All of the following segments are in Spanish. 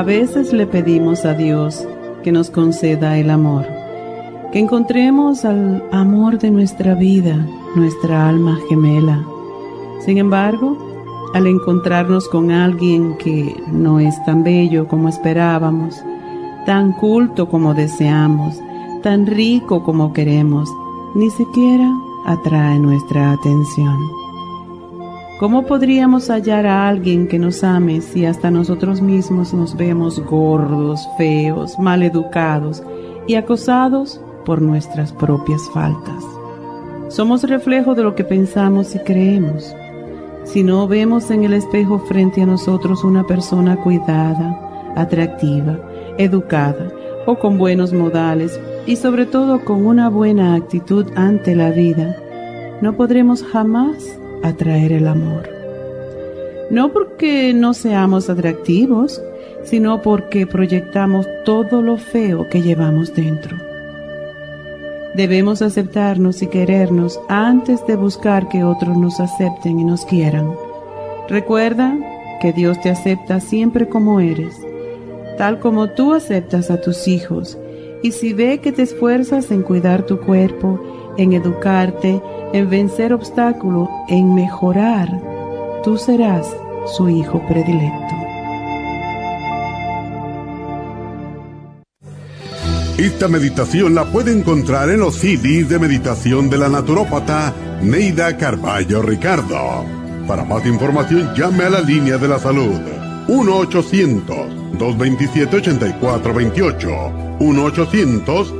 A veces le pedimos a Dios que nos conceda el amor, que encontremos al amor de nuestra vida, nuestra alma gemela. Sin embargo, al encontrarnos con alguien que no es tan bello como esperábamos, tan culto como deseamos, tan rico como queremos, ni siquiera atrae nuestra atención. ¿Cómo podríamos hallar a alguien que nos ame si hasta nosotros mismos nos vemos gordos, feos, mal educados y acosados por nuestras propias faltas? Somos reflejo de lo que pensamos y creemos. Si no vemos en el espejo frente a nosotros una persona cuidada, atractiva, educada o con buenos modales y sobre todo con una buena actitud ante la vida, no podremos jamás atraer el amor. No porque no seamos atractivos, sino porque proyectamos todo lo feo que llevamos dentro. Debemos aceptarnos y querernos antes de buscar que otros nos acepten y nos quieran. Recuerda que Dios te acepta siempre como eres, tal como tú aceptas a tus hijos, y si ve que te esfuerzas en cuidar tu cuerpo, en educarte, en vencer obstáculos, en mejorar, tú serás su hijo predilecto. Esta meditación la puede encontrar en los CDs de meditación de la naturópata Neida Carballo Ricardo. Para más información llame a la línea de la salud 1-800-227-8428.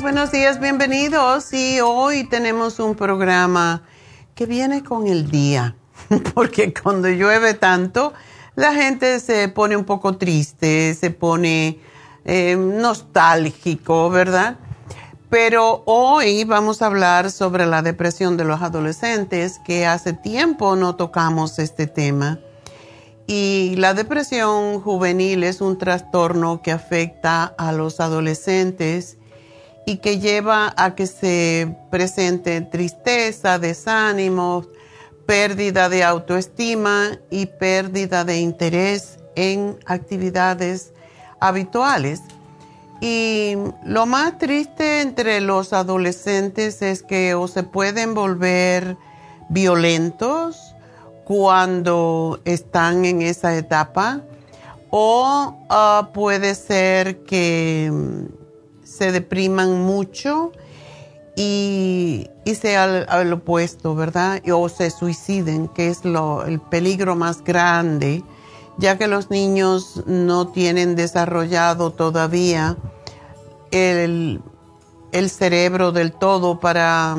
Buenos días, bienvenidos. Y hoy tenemos un programa que viene con el día, porque cuando llueve tanto, la gente se pone un poco triste, se pone eh, nostálgico, ¿verdad? Pero hoy vamos a hablar sobre la depresión de los adolescentes, que hace tiempo no tocamos este tema. Y la depresión juvenil es un trastorno que afecta a los adolescentes y que lleva a que se presente tristeza, desánimo, pérdida de autoestima y pérdida de interés en actividades habituales. Y lo más triste entre los adolescentes es que o se pueden volver violentos cuando están en esa etapa o ah, puede ser que se depriman mucho y, sea al, opuesto, ¿verdad? O se suiciden, que es lo, el peligro más grande, ya que los niños no tienen desarrollado todavía el, cerebro del todo para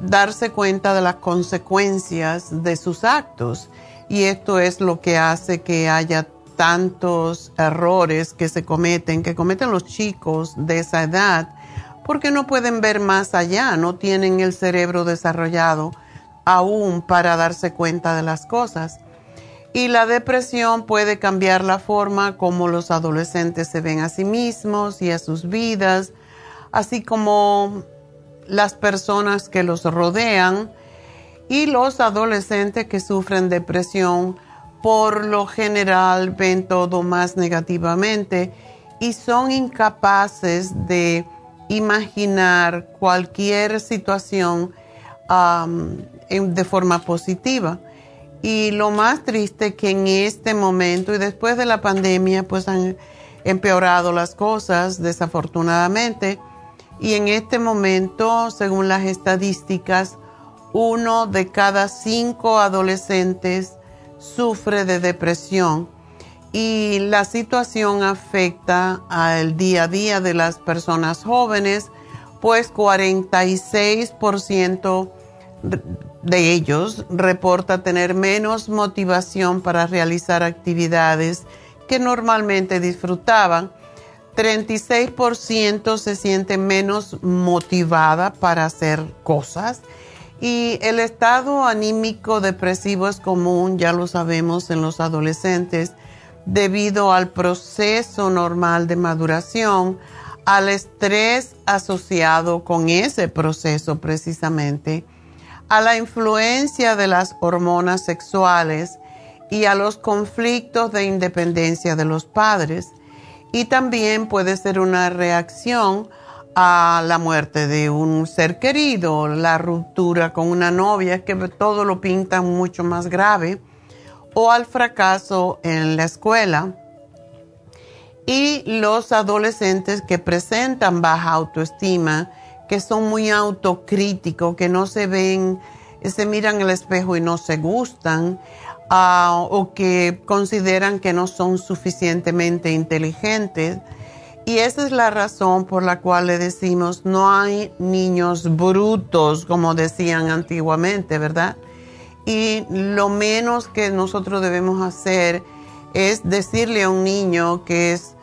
darse cuenta de las consecuencias de sus actos. Y esto es lo que hace que haya tantos errores que se cometen, que cometen los chicos de esa edad, porque no pueden ver más allá, no tienen el cerebro desarrollado aún para darse cuenta de las cosas. Y la depresión puede cambiar la forma como los adolescentes se ven a sí mismos y a sus vidas, así como las personas que los rodean y los adolescentes que sufren depresión por lo general ven todo más negativamente y son incapaces de imaginar cualquier situación de forma positiva. Y lo más triste que en este momento y después de la pandemia pues han empeorado las cosas desafortunadamente. Y en este momento, según las estadísticas, uno de cada cinco adolescentes sufre de depresión y la situación afecta al día a día de las personas jóvenes, pues 46% de ellos reporta tener menos motivación para realizar actividades que normalmente disfrutaban. 36% se siente menos motivada para hacer cosas y el estado anímico depresivo es común, ya lo sabemos, en los adolescentes debido al proceso normal de maduración, al estrés asociado con ese proceso precisamente a la influencia de las hormonas sexuales y a los conflictos de independencia de los padres. Y también puede ser una reacción a la muerte de un ser querido, la ruptura con una novia, que todo lo pinta mucho más grave, o al fracaso en la escuela. Y los adolescentes que presentan baja autoestima, que son muy autocríticos, que no se ven, se miran el espejo y no se gustan, ah, o que consideran que no son suficientemente inteligentes. Y esa es la razón por la cual le decimos, no hay niños brutos, como decían antiguamente, ¿verdad? Y lo menos que nosotros debemos hacer es decirle a un niño que es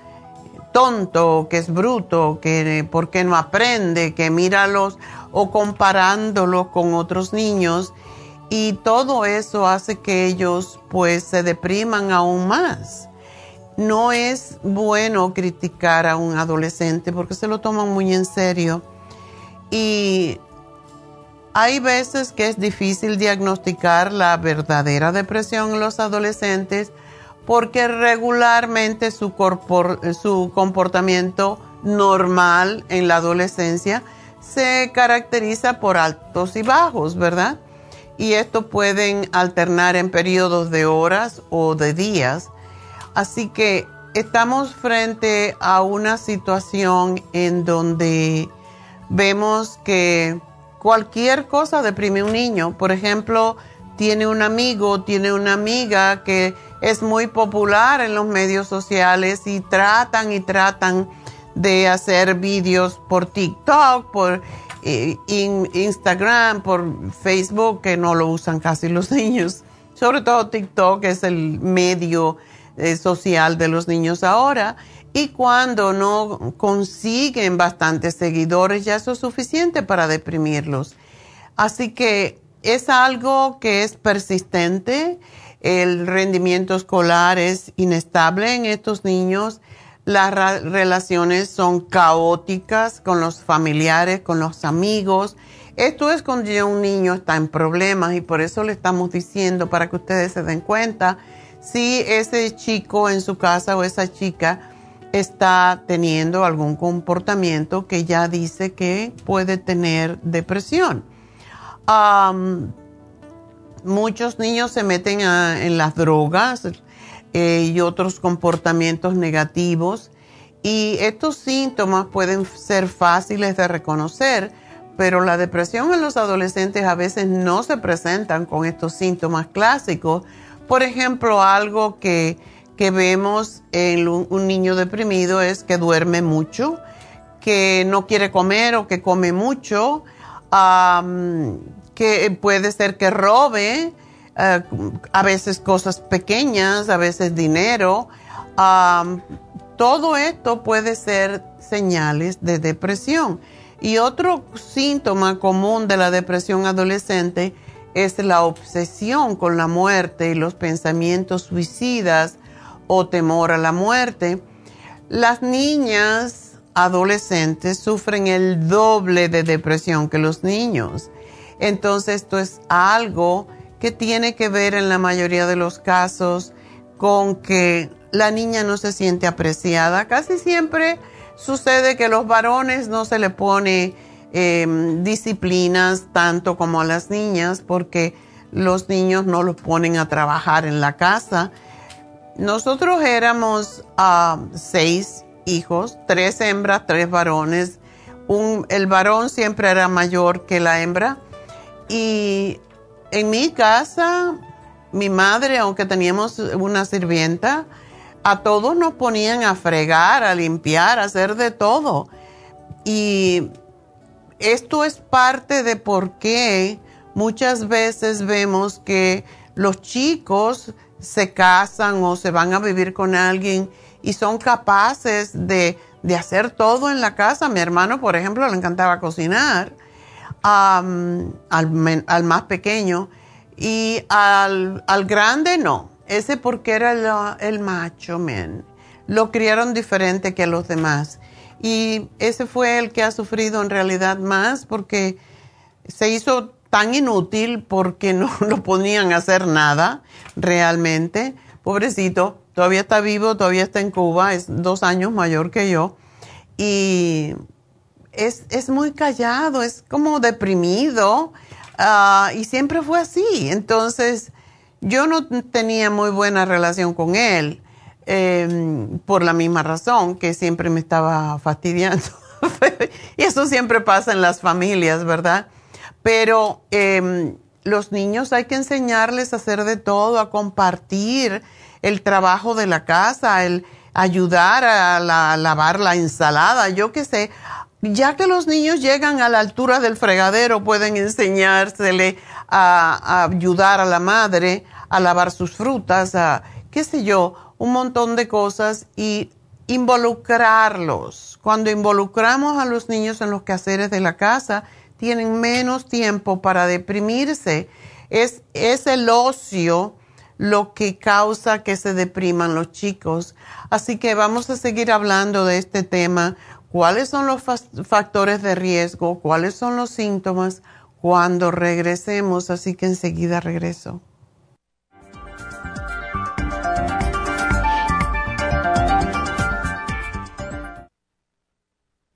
tonto, que es bruto, que porque no aprende, que míralos o comparándolos con otros niños y todo eso hace que ellos pues se depriman aún más. No es bueno criticar a un adolescente porque se lo toman muy en serio y hay veces que es difícil diagnosticar la verdadera depresión en los adolescentes porque regularmente su, su comportamiento normal en la adolescencia se caracteriza por altos y bajos, ¿verdad? Y esto pueden alternar en periodos de horas o de días. Así que estamos frente a una situación en donde vemos que cualquier cosa deprime a un niño. Por ejemplo, tiene un amigo, tiene una amiga que es muy popular en los medios sociales y tratan y tratan de hacer vídeos por TikTok, por eh, Instagram, por Facebook, que no lo usan casi los niños. Sobre todo TikTok es el medio eh, social de los niños ahora. Y cuando no consiguen bastantes seguidores, ya eso es suficiente para deprimirlos. Así que es algo que es persistente. El rendimiento escolar es inestable en estos niños. Las relaciones son caóticas con los familiares, con los amigos. Esto es cuando un niño está en problemas y por eso le estamos diciendo para que ustedes se den cuenta si ese chico en su casa o esa chica está teniendo algún comportamiento que ya dice que puede tener depresión. muchos niños se meten en las drogas eh, y otros comportamientos negativos y estos síntomas pueden ser fáciles de reconocer, pero la depresión en los adolescentes a veces no se presentan con estos síntomas clásicos. Por ejemplo, algo que que vemos en un niño deprimido es que duerme mucho, que no quiere comer o que come mucho, que puede ser que robe, eh, a veces cosas pequeñas, a veces dinero. todo esto puede ser señales de depresión. Y otro síntoma común de la depresión adolescente es la obsesión con la muerte y los pensamientos suicidas o temor a la muerte. Las niñas adolescentes sufren el doble de depresión que los niños. Entonces esto es algo que tiene que ver en la mayoría de los casos con que la niña no se siente apreciada. Casi siempre sucede que los varones no se le pone em, disciplinas tanto como a las niñas porque los niños no los ponen a trabajar en la casa nosotros éramos ah, seis hijos, tres hembras, tres varones. el varón siempre era mayor que la hembra. Y en mi casa, mi madre, aunque teníamos una sirvienta, a todos nos ponían a fregar, a limpiar, a hacer de todo. Y esto es parte de por qué muchas veces vemos que los chicos se casan o se van a vivir con alguien y son capaces de, hacer todo en la casa. Mi hermano, por ejemplo, le encantaba cocinar al, más pequeño y al, grande no. Ese porque era el, macho, men. Lo criaron diferente que los demás. Y ese fue el que ha sufrido en realidad más porque se hizo tan inútil porque no lo ponían a hacer nada realmente. Pobrecito, todavía está vivo, todavía está en Cuba, es dos años mayor que yo. Y es, muy callado, es como deprimido. Ah, y siempre fue así. Entonces, yo no tenía muy buena relación con él. Em, por la misma razón que siempre me estaba fastidiando. y eso siempre pasa en las familias, ¿verdad? Pero em, los niños hay que enseñarles a hacer de todo, a compartir el trabajo de la casa, el ayudar a, lavar la ensalada, yo qué sé. Ya que los niños llegan a la altura del fregadero, pueden enseñársele a, a ayudar a la madre a lavar sus frutas, a qué sé yo, un montón de cosas y involucrarlos. Cuando involucramos a los niños en los quehaceres de la casa, tienen menos tiempo para deprimirse. Es, es el ocio lo que causa que se depriman los chicos. Así que vamos a seguir hablando de este tema. ¿Cuáles son los factores de riesgo? ¿Cuáles son los síntomas? Cuando regresemos, así que enseguida regreso.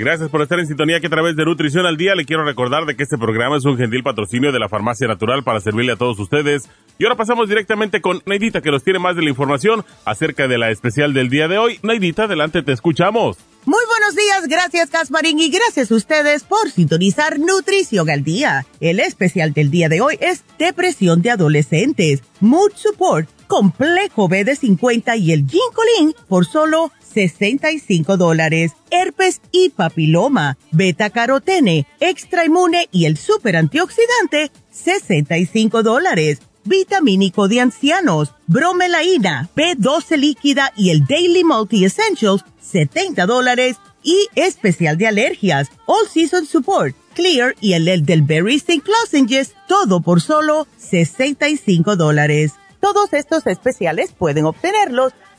Gracias por estar en sintonía que a través de Nutrición al Día le quiero recordar de que este programa es un gentil patrocinio de la Farmacia Natural para servirle a todos ustedes. Y ahora pasamos directamente con Neidita que nos tiene más de la información acerca de la especial del día de hoy. Neidita, adelante, te escuchamos. Muy buenos días, gracias Casparín y gracias a ustedes por sintonizar Nutrición al Día. El especial del día de hoy es Depresión de Adolescentes, Mood Support, Complejo B de 50 y el Ginkolin por solo 65 dólares. Herpes y papiloma, beta carotene, extra inmune y el super antioxidante, 65 dólares. Vitamínico de ancianos, bromelaína, B12 líquida y el Daily Multi Essentials, 70 dólares. Y especial de alergias, All Season Support, Clear y el Elderberry St. Lozenges, todo por solo 65 dólares. Todos estos especiales pueden obtenerlos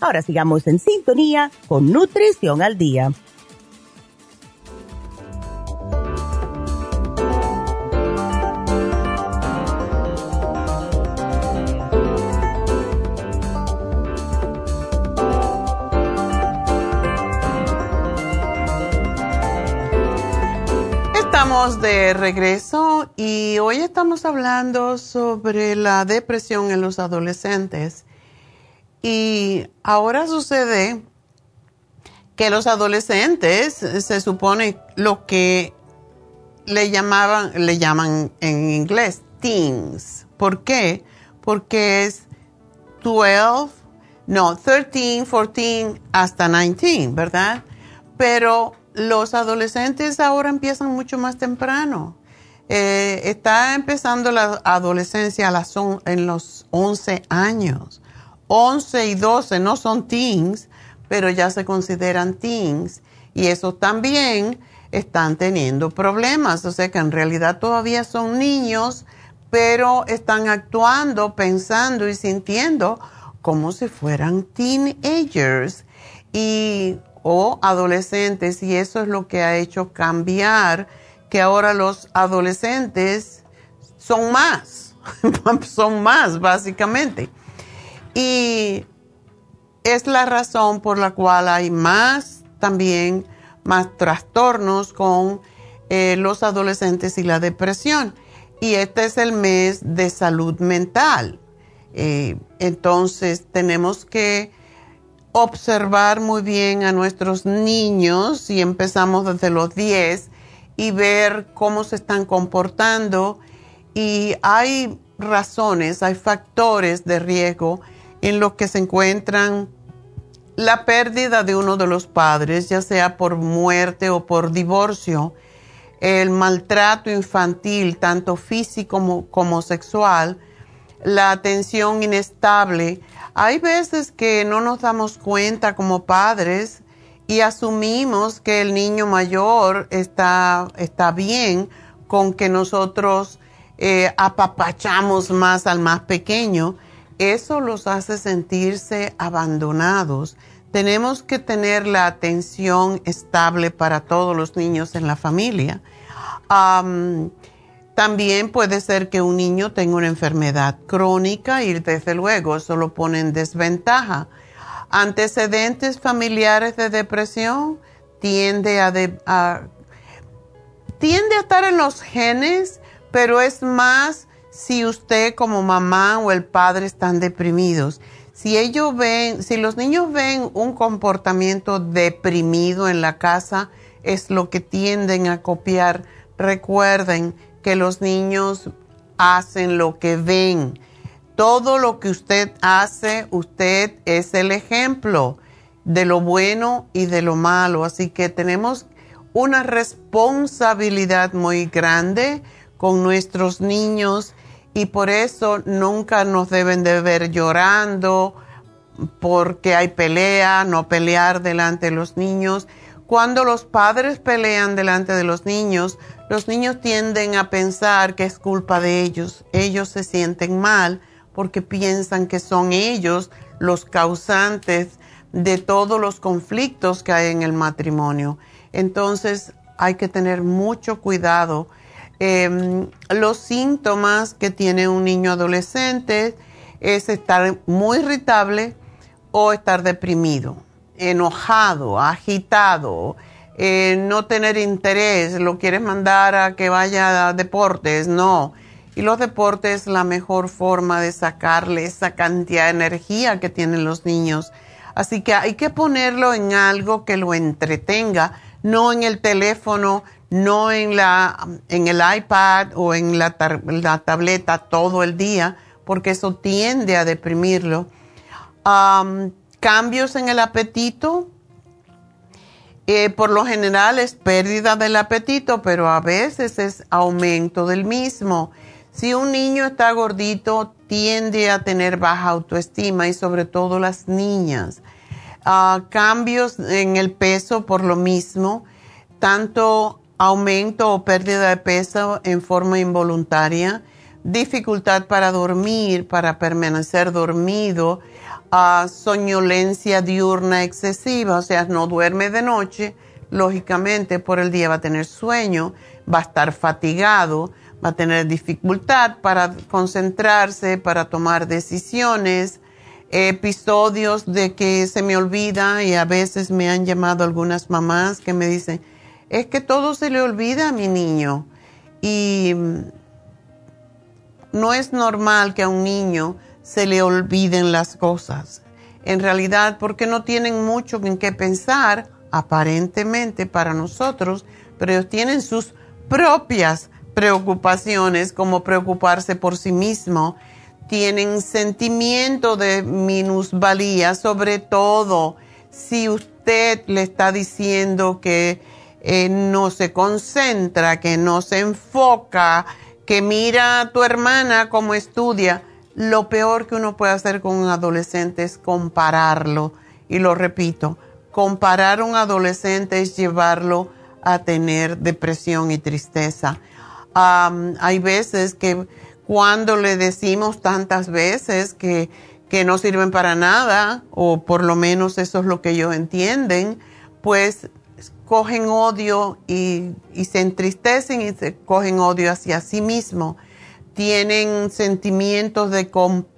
Ahora sigamos en sintonía con Nutrición al Día. Estamos de regreso y hoy estamos hablando sobre la depresión en los adolescentes. Y ahora sucede que los adolescentes se supone lo que le llamaban, le llaman en inglés teens. ¿Por qué? Porque es 12, no, 13, 14 hasta 19, ¿verdad? Pero los adolescentes ahora empiezan mucho más temprano. Eh, está empezando la adolescencia a las en los 11 años. 11 y 12 no son teens, pero ya se consideran teens. Y esos también están teniendo problemas. O sea que en realidad todavía son niños, pero están actuando, pensando y sintiendo como si fueran teenagers y, o adolescentes. Y eso es lo que ha hecho cambiar que ahora los adolescentes son más, son más básicamente. Y es la razón por la cual hay más también, más trastornos con eh, los adolescentes y la depresión. Y este es el mes de salud mental. Eh, entonces tenemos que observar muy bien a nuestros niños y empezamos desde los 10 y ver cómo se están comportando. Y hay razones, hay factores de riesgo en los que se encuentran la pérdida de uno de los padres, ya sea por muerte o por divorcio, el maltrato infantil, tanto físico como, sexual, la atención inestable, Hay veces que no nos damos cuenta como padres y asumimos que el niño mayor está, está bien con que nosotros eh, apapachamos más al más pequeño. Eso los hace sentirse abandonados. Tenemos que tener la atención estable para todos los niños en la familia. también puede ser que un niño tenga una enfermedad crónica y desde luego eso lo pone en desventaja antecedentes familiares de depresión tiende tiende a estar en los genes, pero es más si usted como mamá o el padre están deprimidos. Si ellos ven, si los niños ven un comportamiento deprimido en la casa, es lo que tienden a copiar. Recuerden que los niños hacen lo que ven todo lo que usted hace, usted es el ejemplo de lo bueno y de lo malo. Así que tenemos una responsabilidad muy grande con nuestros niños y por eso nunca nos deben de ver llorando porque hay pelea, no pelear delante de los niños. Cuando los padres pelean delante de los niños, los niños tienden a pensar que es culpa de ellos. Ellos se sienten mal porque piensan que son ellos los causantes de todos los conflictos que hay en el matrimonio. Entonces hay que tener mucho cuidado. Em, los síntomas que tiene un niño adolescente es estar muy irritable o estar deprimido, enojado, agitado, eh, no tener interés, lo quieres mandar a que vaya a deportes, no y los deportes es la mejor forma de sacarle esa cantidad de energía que tienen los niños. Así que hay que ponerlo en algo que lo entretenga, no en el teléfono, no en, la, en el iPad o en la, tableta todo el día, porque eso tiende a deprimirlo. cambios en el apetito, eh, por lo general es pérdida del apetito, pero a veces es aumento del mismo. Si un niño está gordito, tiende a tener baja autoestima y sobre todo las niñas. Ah, cambios en el peso por lo mismo, tanto aumento o pérdida de peso en forma involuntaria, dificultad para dormir, para permanecer dormido, uh, soñolencia diurna excesiva, o sea, no duerme de noche, lógicamente por el día va a tener sueño, va a estar fatigado, va a tener dificultad para concentrarse, para tomar decisiones, episodios de que se me olvida y a veces me han llamado algunas mamás que me dicen, es que todo se le olvida a mi niño y no es normal que a un niño se le olviden las cosas. En realidad, porque no tienen mucho en qué pensar, aparentemente para nosotros, pero ellos tienen sus propias preocupaciones como preocuparse por sí mismo, tienen sentimiento de minusvalía, sobre todo si usted le está diciendo que eh, no se concentra, que no se enfoca, que mira a tu hermana como estudia. Lo peor que uno puede hacer con un adolescente es compararlo. Y lo repito, comparar a un adolescente es llevarlo a tener depresión y tristeza hay veces que cuando le decimos tantas veces que, que no sirven para nada, o por lo menos eso es lo que ellos entienden, pues cogen odio y, se entristecen y se cogen odio hacia sí mismo. Tienen sentimientos de,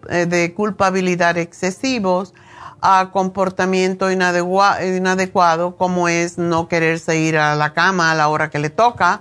eh, de culpabilidad excesivos, a comportamiento inadecuado, como es no quererse ir a la cama a la hora que le toca,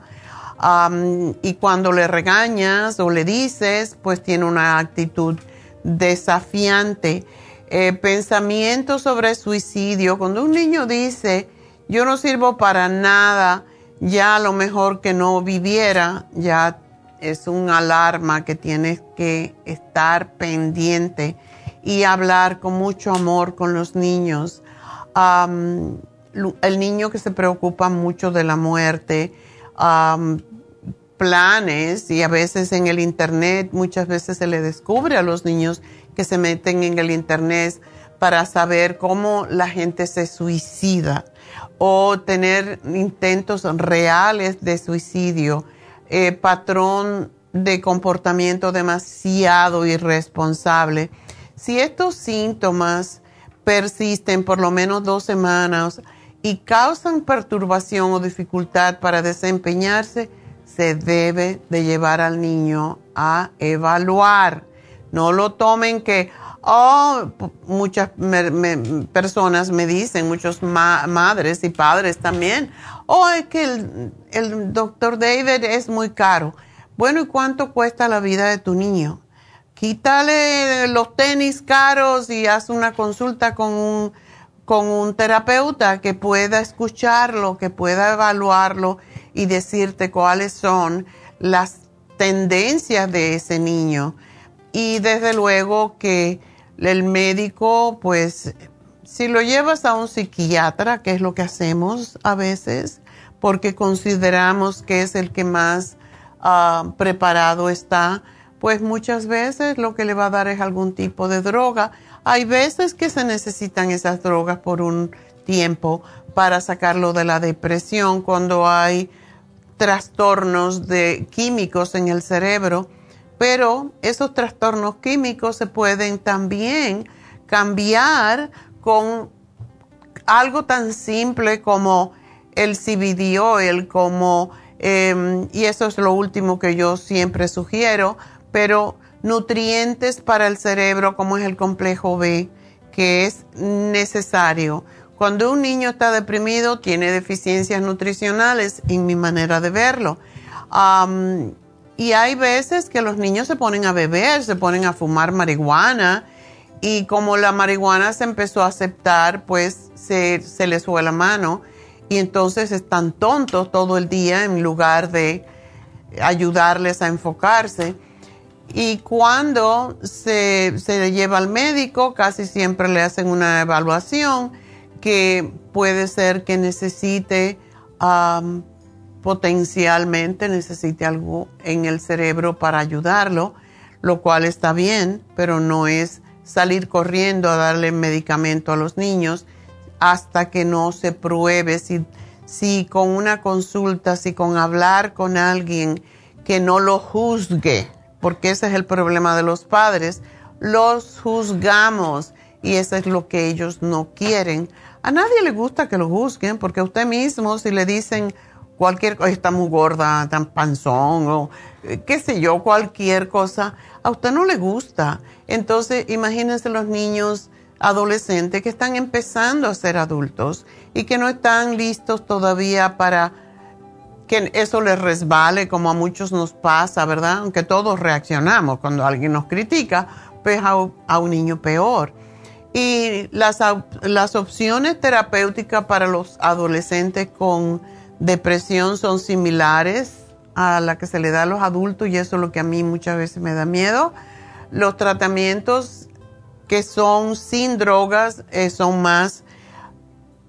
y cuando le regañas o le dices, pues tiene una actitud desafiante. Eh, pensamiento sobre suicidio. Cuando un niño dice, yo no sirvo para nada, ya a lo mejor que no viviera, ya es un alarma que tienes que estar pendiente y hablar con mucho amor con los niños. el niño que se preocupa mucho de la muerte, planes y a veces en el Internet, muchas veces se le descubre a los niños que se meten en el Internet para saber cómo la gente se suicida o tener intentos reales de suicidio, eh, patrón de comportamiento demasiado irresponsable. Si estos síntomas persisten por lo menos dos semanas y causan perturbación o dificultad para desempeñarse, se debe de llevar al niño a evaluar. No lo tomen que, oh, muchas personas me dicen, muchas madres y padres también, oh, es que el, doctor David es muy caro. Bueno, ¿y cuánto cuesta la vida de tu niño? Quítale los tenis caros y haz una consulta con con un terapeuta que pueda escucharlo, que pueda evaluarlo y decirte cuáles son las tendencias de ese niño y desde luego que el médico, pues, si lo llevas a un psiquiatra, que es lo que hacemos a veces, porque consideramos que es el que más ah, preparado está, pues muchas veces lo que le va a dar es algún tipo de droga. Hay veces que se necesitan esas drogas por un tiempo para sacarlo de la depresión cuando hay trastornos de químicos en el cerebro pero esos trastornos químicos se pueden también cambiar con algo tan simple como el CBD oil, como, em, y eso es lo último que yo siempre sugiero, pero nutrientes para el cerebro como es el complejo B, que es necesario. Cuando un niño está deprimido, tiene deficiencias nutricionales, en mi manera de verlo. Y hay veces que los niños se ponen a beber, se ponen a fumar marihuana y como la marihuana se empezó a aceptar, pues se, se les fue la mano y entonces están tontos todo el día en lugar de ayudarles a enfocarse. Y cuando se, se lleva al médico, casi siempre le hacen una evaluación que puede ser que necesite potencialmente necesite algo en el cerebro para ayudarlo, lo cual está bien, pero no es salir corriendo a darle medicamento a los niños hasta que no se pruebe si, si con una consulta, si con hablar con alguien que no lo juzgue, porque ese es el problema de los padres, los juzgamos y eso es lo que ellos no quieren. A nadie le gusta que lo juzguen, porque a usted mismo si le dicen, cualquier cosa, está muy gorda, tan panzón o eh, qué sé yo, cualquier cosa, a usted no le gusta. Entonces, imagínense los niños adolescentes que están empezando a ser adultos y que no están listos todavía para que eso les resbale como a muchos nos pasa, ¿verdad? Aunque todos reaccionamos cuando alguien nos critica, pues a, a un niño peor. Y las, las opciones terapéuticas para los adolescentes con depresión son similares a la que se le da a los adultos y eso es lo que a mí muchas veces me da miedo. Los tratamientos que son sin drogas eh, son más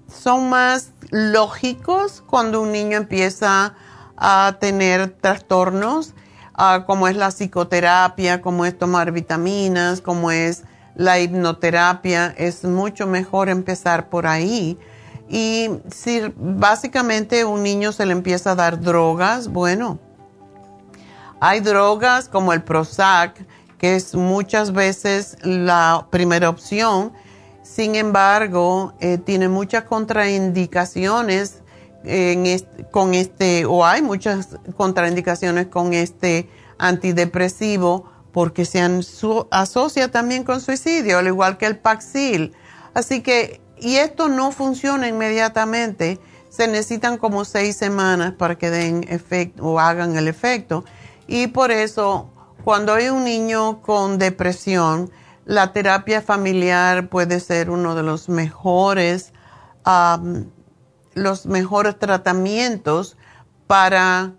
son más lógicos cuando un niño empieza a tener trastornos, ah, como es la psicoterapia, como es tomar vitaminas, como es la hipnoterapia. Es mucho mejor empezar por ahí y si básicamente un niño se le empieza a dar drogas, bueno, hay drogas como el Prozac, que es muchas veces la primera opción. Sin embargo, eh, tiene muchas contraindicaciones con este, o hay muchas contraindicaciones con este antidepresivo porque se asocia también con suicidio, al igual que el Paxil. Así que y esto no funciona inmediatamente. Se necesitan como seis semanas para que den efecto o hagan el efecto. Y por eso, cuando hay un niño con depresión, la terapia familiar puede ser uno de los mejores, los mejores tratamientos para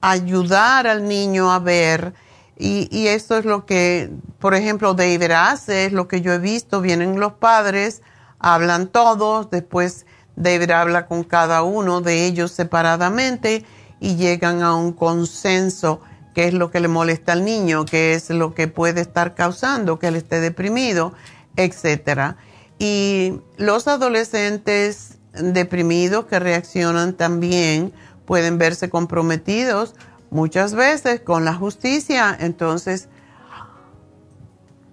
ayudar al niño a ver. Y, y esto es lo que, por ejemplo, David hace, es lo que yo he visto. Vienen los padres hablan todos, después David habla con cada uno de ellos separadamente y llegan a un consenso qué es lo que le molesta al niño, qué es lo que puede estar causando que él esté deprimido, etc. Y los adolescentes deprimidos que reaccionan también pueden verse comprometidos muchas veces con la justicia. Entonces,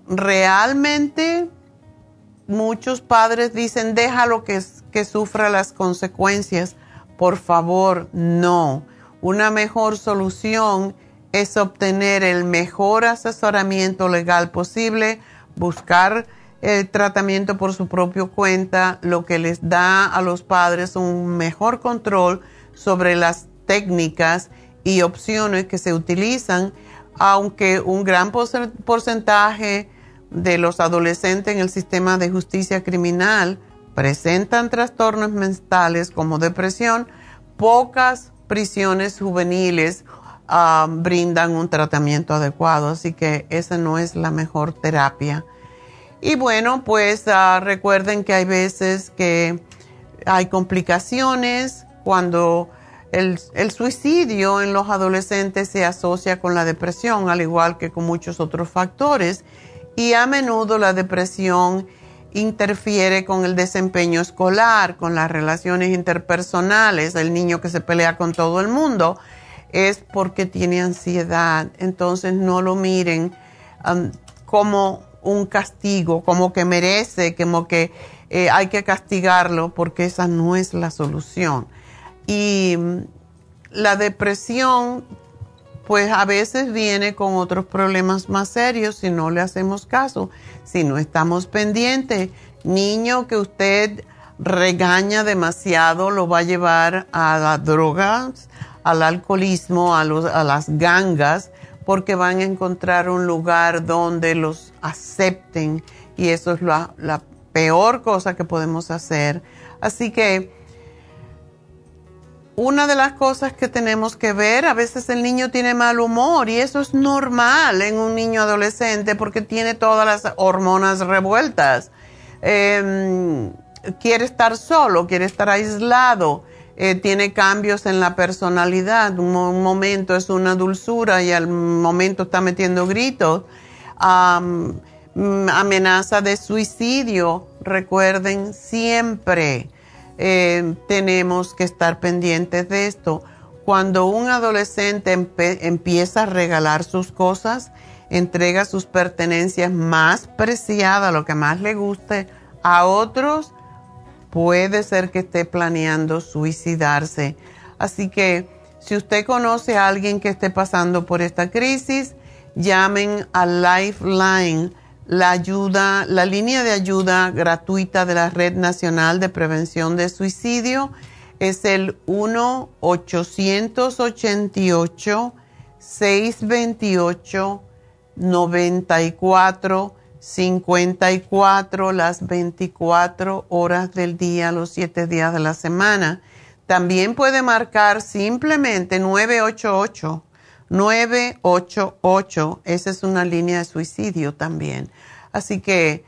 realmente muchos padres dicen, déjalo que, que sufra las consecuencias. Por favor, no. Una mejor solución es obtener el mejor asesoramiento legal posible, buscar el tratamiento por su propia cuenta, lo que les da a los padres un mejor control sobre las técnicas y opciones que se utilizan, aunque un gran porcentaje de los adolescentes en el sistema de justicia criminal presentan trastornos mentales como depresión, pocas prisiones juveniles Ah, brindan un tratamiento adecuado, así que esa no es la mejor terapia. Y bueno, pues ah, recuerden que hay veces que hay complicaciones cuando el, el, suicidio en los adolescentes se asocia con la depresión, al igual que con muchos otros factores. Y a menudo la depresión interfiere con el desempeño escolar, con las relaciones interpersonales, el niño que se pelea con todo el mundo es porque tiene ansiedad. Entonces no lo miren um, como un castigo, como que merece, como que eh, hay que castigarlo, porque esa no es la solución. Y mm, la depresión, pues a veces viene con otros problemas más serios si no le hacemos caso, si no estamos pendientes. Niño que usted regaña demasiado lo va a llevar a las drogas, al alcoholismo, a, las gangas, porque van a encontrar un lugar donde los acepten y eso es la, la peor cosa que podemos hacer. Así que una de las cosas que tenemos que ver, a veces el niño tiene mal humor y eso es normal en un niño adolescente porque tiene todas las hormonas revueltas. Em, quiere estar solo, quiere estar aislado eh, tiene cambios en la personalidad. Un, momento es una dulzura y al momento está metiendo gritos. Mm, amenaza de suicidio. Recuerden, siempre eh, tenemos que estar pendientes de esto. Cuando un adolescente empieza a regalar sus cosas, entrega sus pertenencias más preciadas, lo que más le guste, a otros, puede ser que esté planeando suicidarse. Así que si usted conoce a alguien que esté pasando por esta crisis, llamen a Lifeline, la línea de ayuda gratuita de la Red Nacional de Prevención de Suicidio es el 1 888 628 94 54 las 24 horas del día, los 7 días de la semana. También puede marcar simplemente 988. 988, esa es una línea de suicidio también. Así que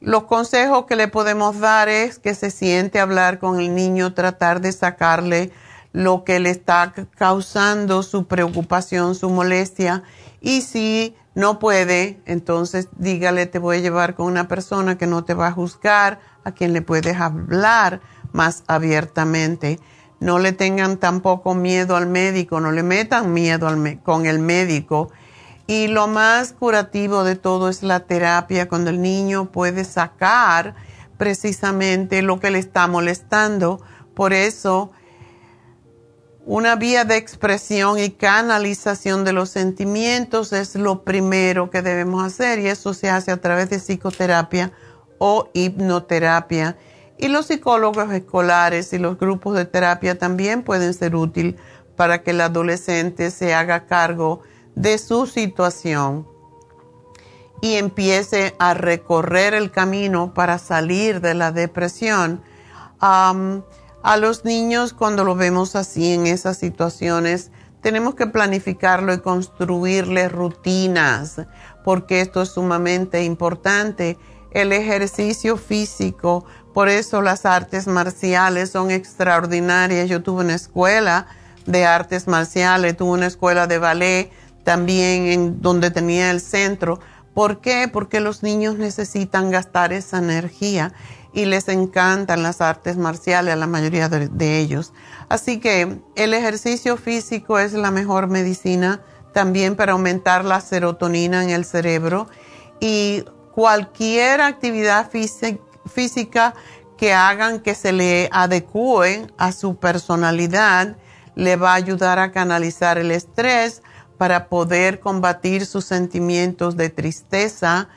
los consejos que le podemos dar es que se siente hablar con el niño, tratar de sacarle lo que le está causando su preocupación, su molestia. Y si no puede, entonces dígale, te voy a llevar con una persona que no te va a juzgar, a quien le puedes hablar más abiertamente. No le tengan tampoco miedo al médico, no le metan miedo con el médico. Y lo más curativo de todo es la terapia, cuando el niño puede sacar precisamente lo que le está molestando. Por eso una vía de expresión y canalización de los sentimientos es lo primero que debemos hacer y eso se hace a través de psicoterapia o hipnoterapia. Y los psicólogos escolares y los grupos de terapia también pueden ser útiles para que el adolescente se haga cargo de su situación y empiece a recorrer el camino para salir de la depresión. A los niños cuando lo vemos así en esas situaciones, tenemos que planificarlo y construirles rutinas, porque esto es sumamente importante. El ejercicio físico, por eso las artes marciales son extraordinarias. Yo tuve una escuela de artes marciales, tuvo una escuela de ballet también en donde tenía el centro. ¿Por qué? Porque los niños necesitan gastar esa energía y les encantan las artes marciales a la mayoría de, ellos. Así que el ejercicio físico es la mejor medicina también para aumentar la serotonina en el cerebro y cualquier actividad física que hagan que se le adecúen a su personalidad le va a ayudar a canalizar el estrés para poder combatir sus sentimientos de tristeza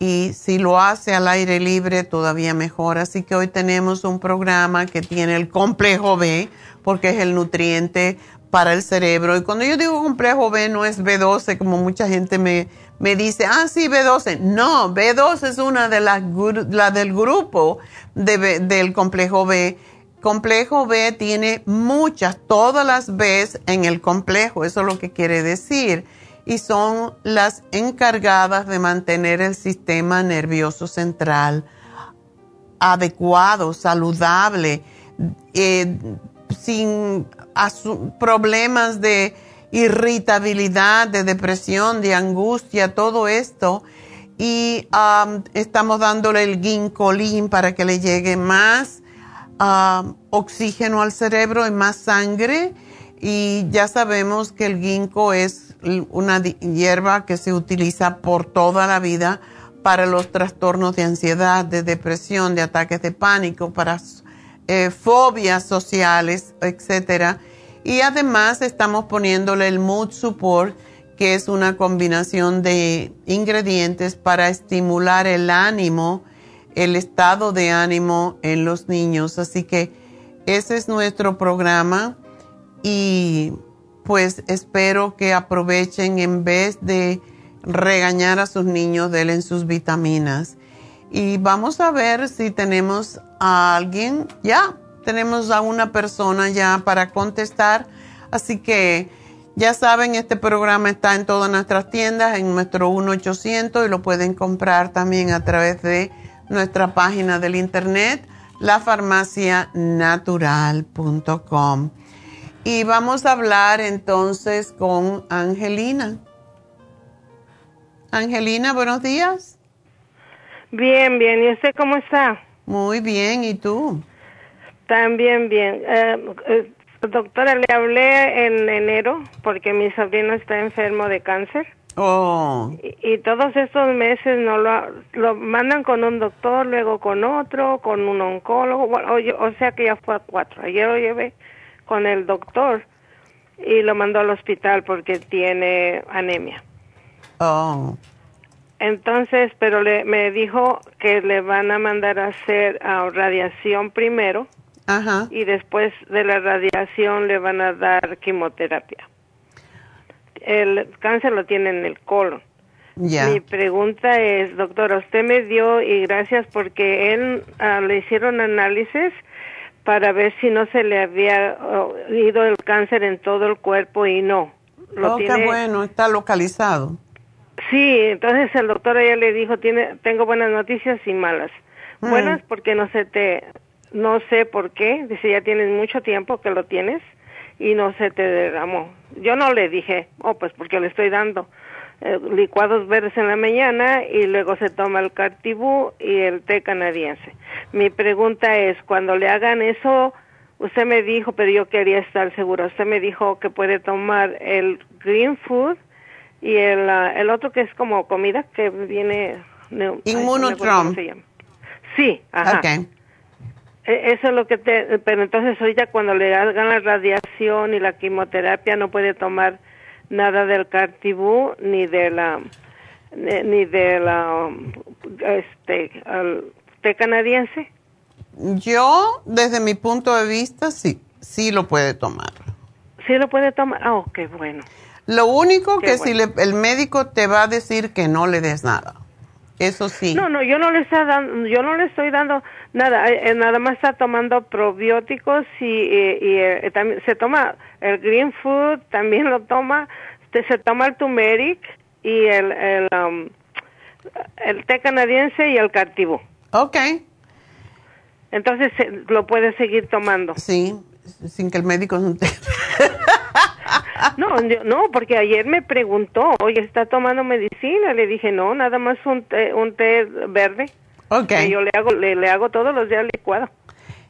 y si lo hace al aire libre todavía mejor. Así que hoy tenemos un programa que tiene el complejo B porque es el nutriente para el cerebro. Y cuando yo digo complejo B no es B12 como mucha gente me, me dice, ah, sí, B12. No, B12 es una de las la del grupo de, del complejo B. Complejo B tiene muchas, todas las B en el complejo, eso es lo que quiere decir y son las encargadas de mantener el sistema nervioso central adecuado, saludable, eh, sin problemas de irritabilidad, de depresión, de angustia, todo esto. Y estamos dándole el ginkolín para que le llegue más oxígeno al cerebro y más sangre. Y ya sabemos que el ginkgo es una hierba que se utiliza por toda la vida para los trastornos de ansiedad, de depresión, de ataques de pánico, para eh, fobias sociales, etc. Y además estamos poniéndole el Mood Support, que es una combinación de ingredientes para estimular el ánimo, el estado de ánimo en los niños. Así que ese es nuestro programa y pues espero que aprovechen en vez de regañar a sus niños, denle sus vitaminas. Y vamos a ver si tenemos a alguien, ya, tenemos a una persona ya para contestar. Así que ya saben, este programa está en todas nuestras tiendas, en nuestro 1-800 y lo pueden comprar también a través de nuestra página del internet, lafarmacianatural.com. Y vamos a hablar entonces con Angelina. Angelina, buenos días. Bien, bien. ¿Y usted cómo está? Muy bien. ¿Y tú? También bien. Eh, eh, doctora, le hablé en enero porque mi sobrino está enfermo de cáncer. Oh. Y, todos estos meses no lo, lo mandan con un doctor, luego con otro, con un oncólogo. o, o sea que ya fue a cuatro. Ayer lo llevé con el doctor y lo mandó al hospital porque tiene anemia. Oh. Entonces, pero le, me dijo que le van a mandar a hacer uh, radiación primero Ajá. y después de la radiación le van a dar quimioterapia. El cáncer lo tiene en el colon. Mi pregunta es, doctora, usted me dio y gracias porque él uh, le hicieron análisis para ver si no se le había oh, ido el cáncer en todo el cuerpo y no. Lo oh, bueno, está localizado. Sí, entonces el doctor ya le dijo, tiene, tengo buenas noticias y malas. Mm. Buenas porque no se te, no sé por qué, dice ya tienes mucho tiempo que lo tienes y no se te derramó. Yo no le dije, oh, pues porque le estoy dando eh, licuados verdes en la mañana y luego se toma el cartibú y el té canadiense. Mi pregunta es, cuando le hagan eso, usted me dijo, pero yo quería estar segura, usted me dijo que puede tomar el green food y el, ah, el otro que es como comida que viene... Inmunotrom. sí, ajá. Okay. E, eso es lo que te... Pero entonces ahorita cuando le hagan la radiación y la quimioterapia no puede tomar nada del cartibú ni de la ni de la este té canadiense. Yo desde mi punto de vista sí sí lo puede tomar. Sí lo puede tomar. Ah oh, qué bueno. Lo único que si el médico te va a decir que no le des nada eso sí no no yo no le estoy dando yo no le estoy dando nada eh, eh, nada más está tomando probióticos y, y, eh, también se toma el green food también lo toma se toma el turmeric y el el, um, el té canadiense y el cartivo Ok. Entonces lo puede seguir tomando. Sí, sin que el médico no te... No, no, porque ayer me preguntó, oye, ¿está tomando medicina? Le dije, no, nada más un té, un té verde. Ok. Que yo le hago, le, le hago todos los días licuado.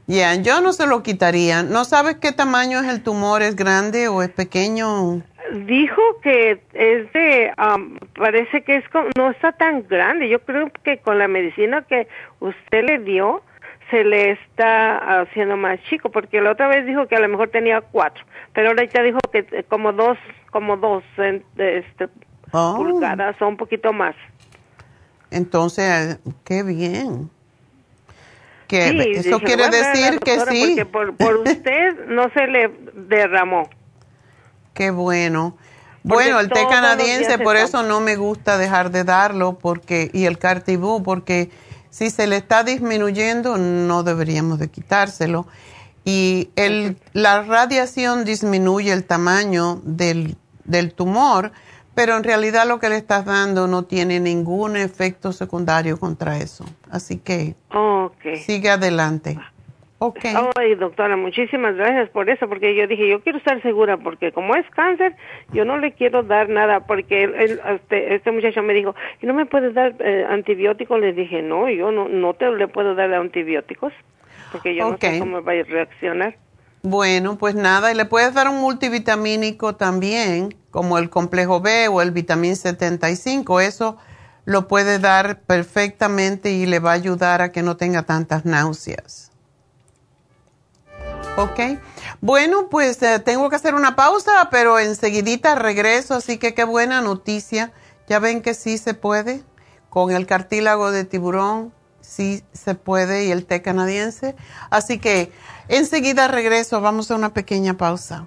Ya, yo no se lo quitaría. ¿No sabes qué tamaño es el tumor? ¿Es grande o es pequeño? Dijo que es de, am, parece que es, con- no está tan grande. Yo creo que con la medicina que usted le dio, se le está haciendo más chico, porque la otra vez dijo que a lo mejor tenía cuatro, pero ahorita dijo que eh, como dos, como dos este, Oh. pulgadas o un poquito más. Entonces, eh, qué bien. Que Sí, eso quiere "Voy a hablar a la decir que sí. Porque por, por usted no se le derramó. Qué bueno. Porque Bueno, el té canadiense, por toma. eso no me gusta dejar de darlo, porque y el cartibú, porque si se le está disminuyendo, no deberíamos de quitárselo. Y el, la radiación disminuye el tamaño del, del tumor, pero en realidad lo que le estás dando no tiene ningún efecto secundario contra eso. Así que sigue adelante. Ok. Ay, doctora, muchísimas gracias por eso, porque yo dije, yo quiero estar segura, porque como es cáncer, yo no le quiero dar nada, porque él- este, este muchacho me dijo, ¿y no me puedes dar eh, antibióticos? Le dije, no, yo no, no te le puedo dar antibióticos, porque yo Ok. no sé cómo va a reaccionar. Bueno, pues nada, y le puedes dar un multivitamínico también, como el complejo B o el vitamín 75. Eso lo puede dar perfectamente y le va a ayudar a que no tenga tantas náuseas. ¿Ok? Bueno, pues eh, tengo que hacer una pausa, pero enseguidita regreso, así que qué buena noticia. Ya ven que sí se puede. Con el cartílago de tiburón, sí se puede, y el té canadiense. Así que enseguida regreso, vamos a una pequeña pausa.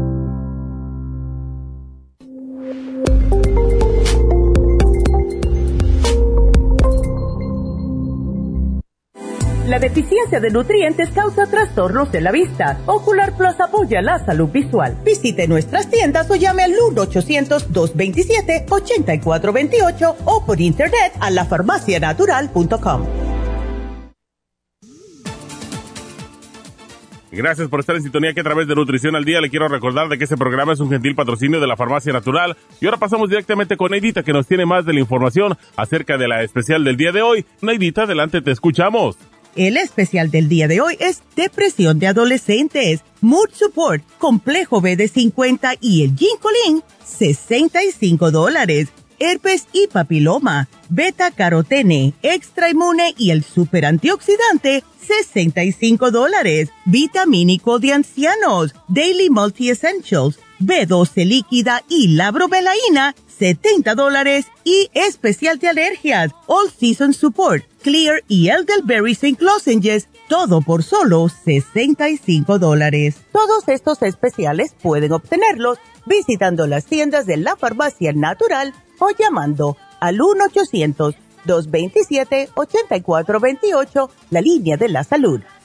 La deficiencia de nutrientes causa trastornos de la vista. Ocular Plus apoya la salud visual. Visite nuestras tiendas o llame al 1-800-227-8428 o por internet a lafarmacianatural.com. Gracias por estar en sintonía que a través de Nutrición al Día le quiero recordar de que este programa es un gentil patrocinio de la Farmacia Natural. Y ahora pasamos directamente con Neidita que nos tiene más de la información acerca de la especial del día de hoy. Neidita, adelante, te escuchamos. El especial del día de hoy es depresión de adolescentes, mood support, complejo B de 50 y el ginkolin, 65 dólares. herpes y papiloma, beta carotene, extra inmune y el super antioxidante, 65 dólares. Vitamínico de ancianos, Daily Multi Essentials, B12 líquida y la bromelaína, 70 dólares. Y especial de alergias, All Season Support, Clear y Elderberry St. Lozenges, todo por solo 65 dólares. Todos estos especiales pueden obtenerlos visitando las tiendas de la farmacia natural o llamando al 1-800-227-8428, la línea de la salud.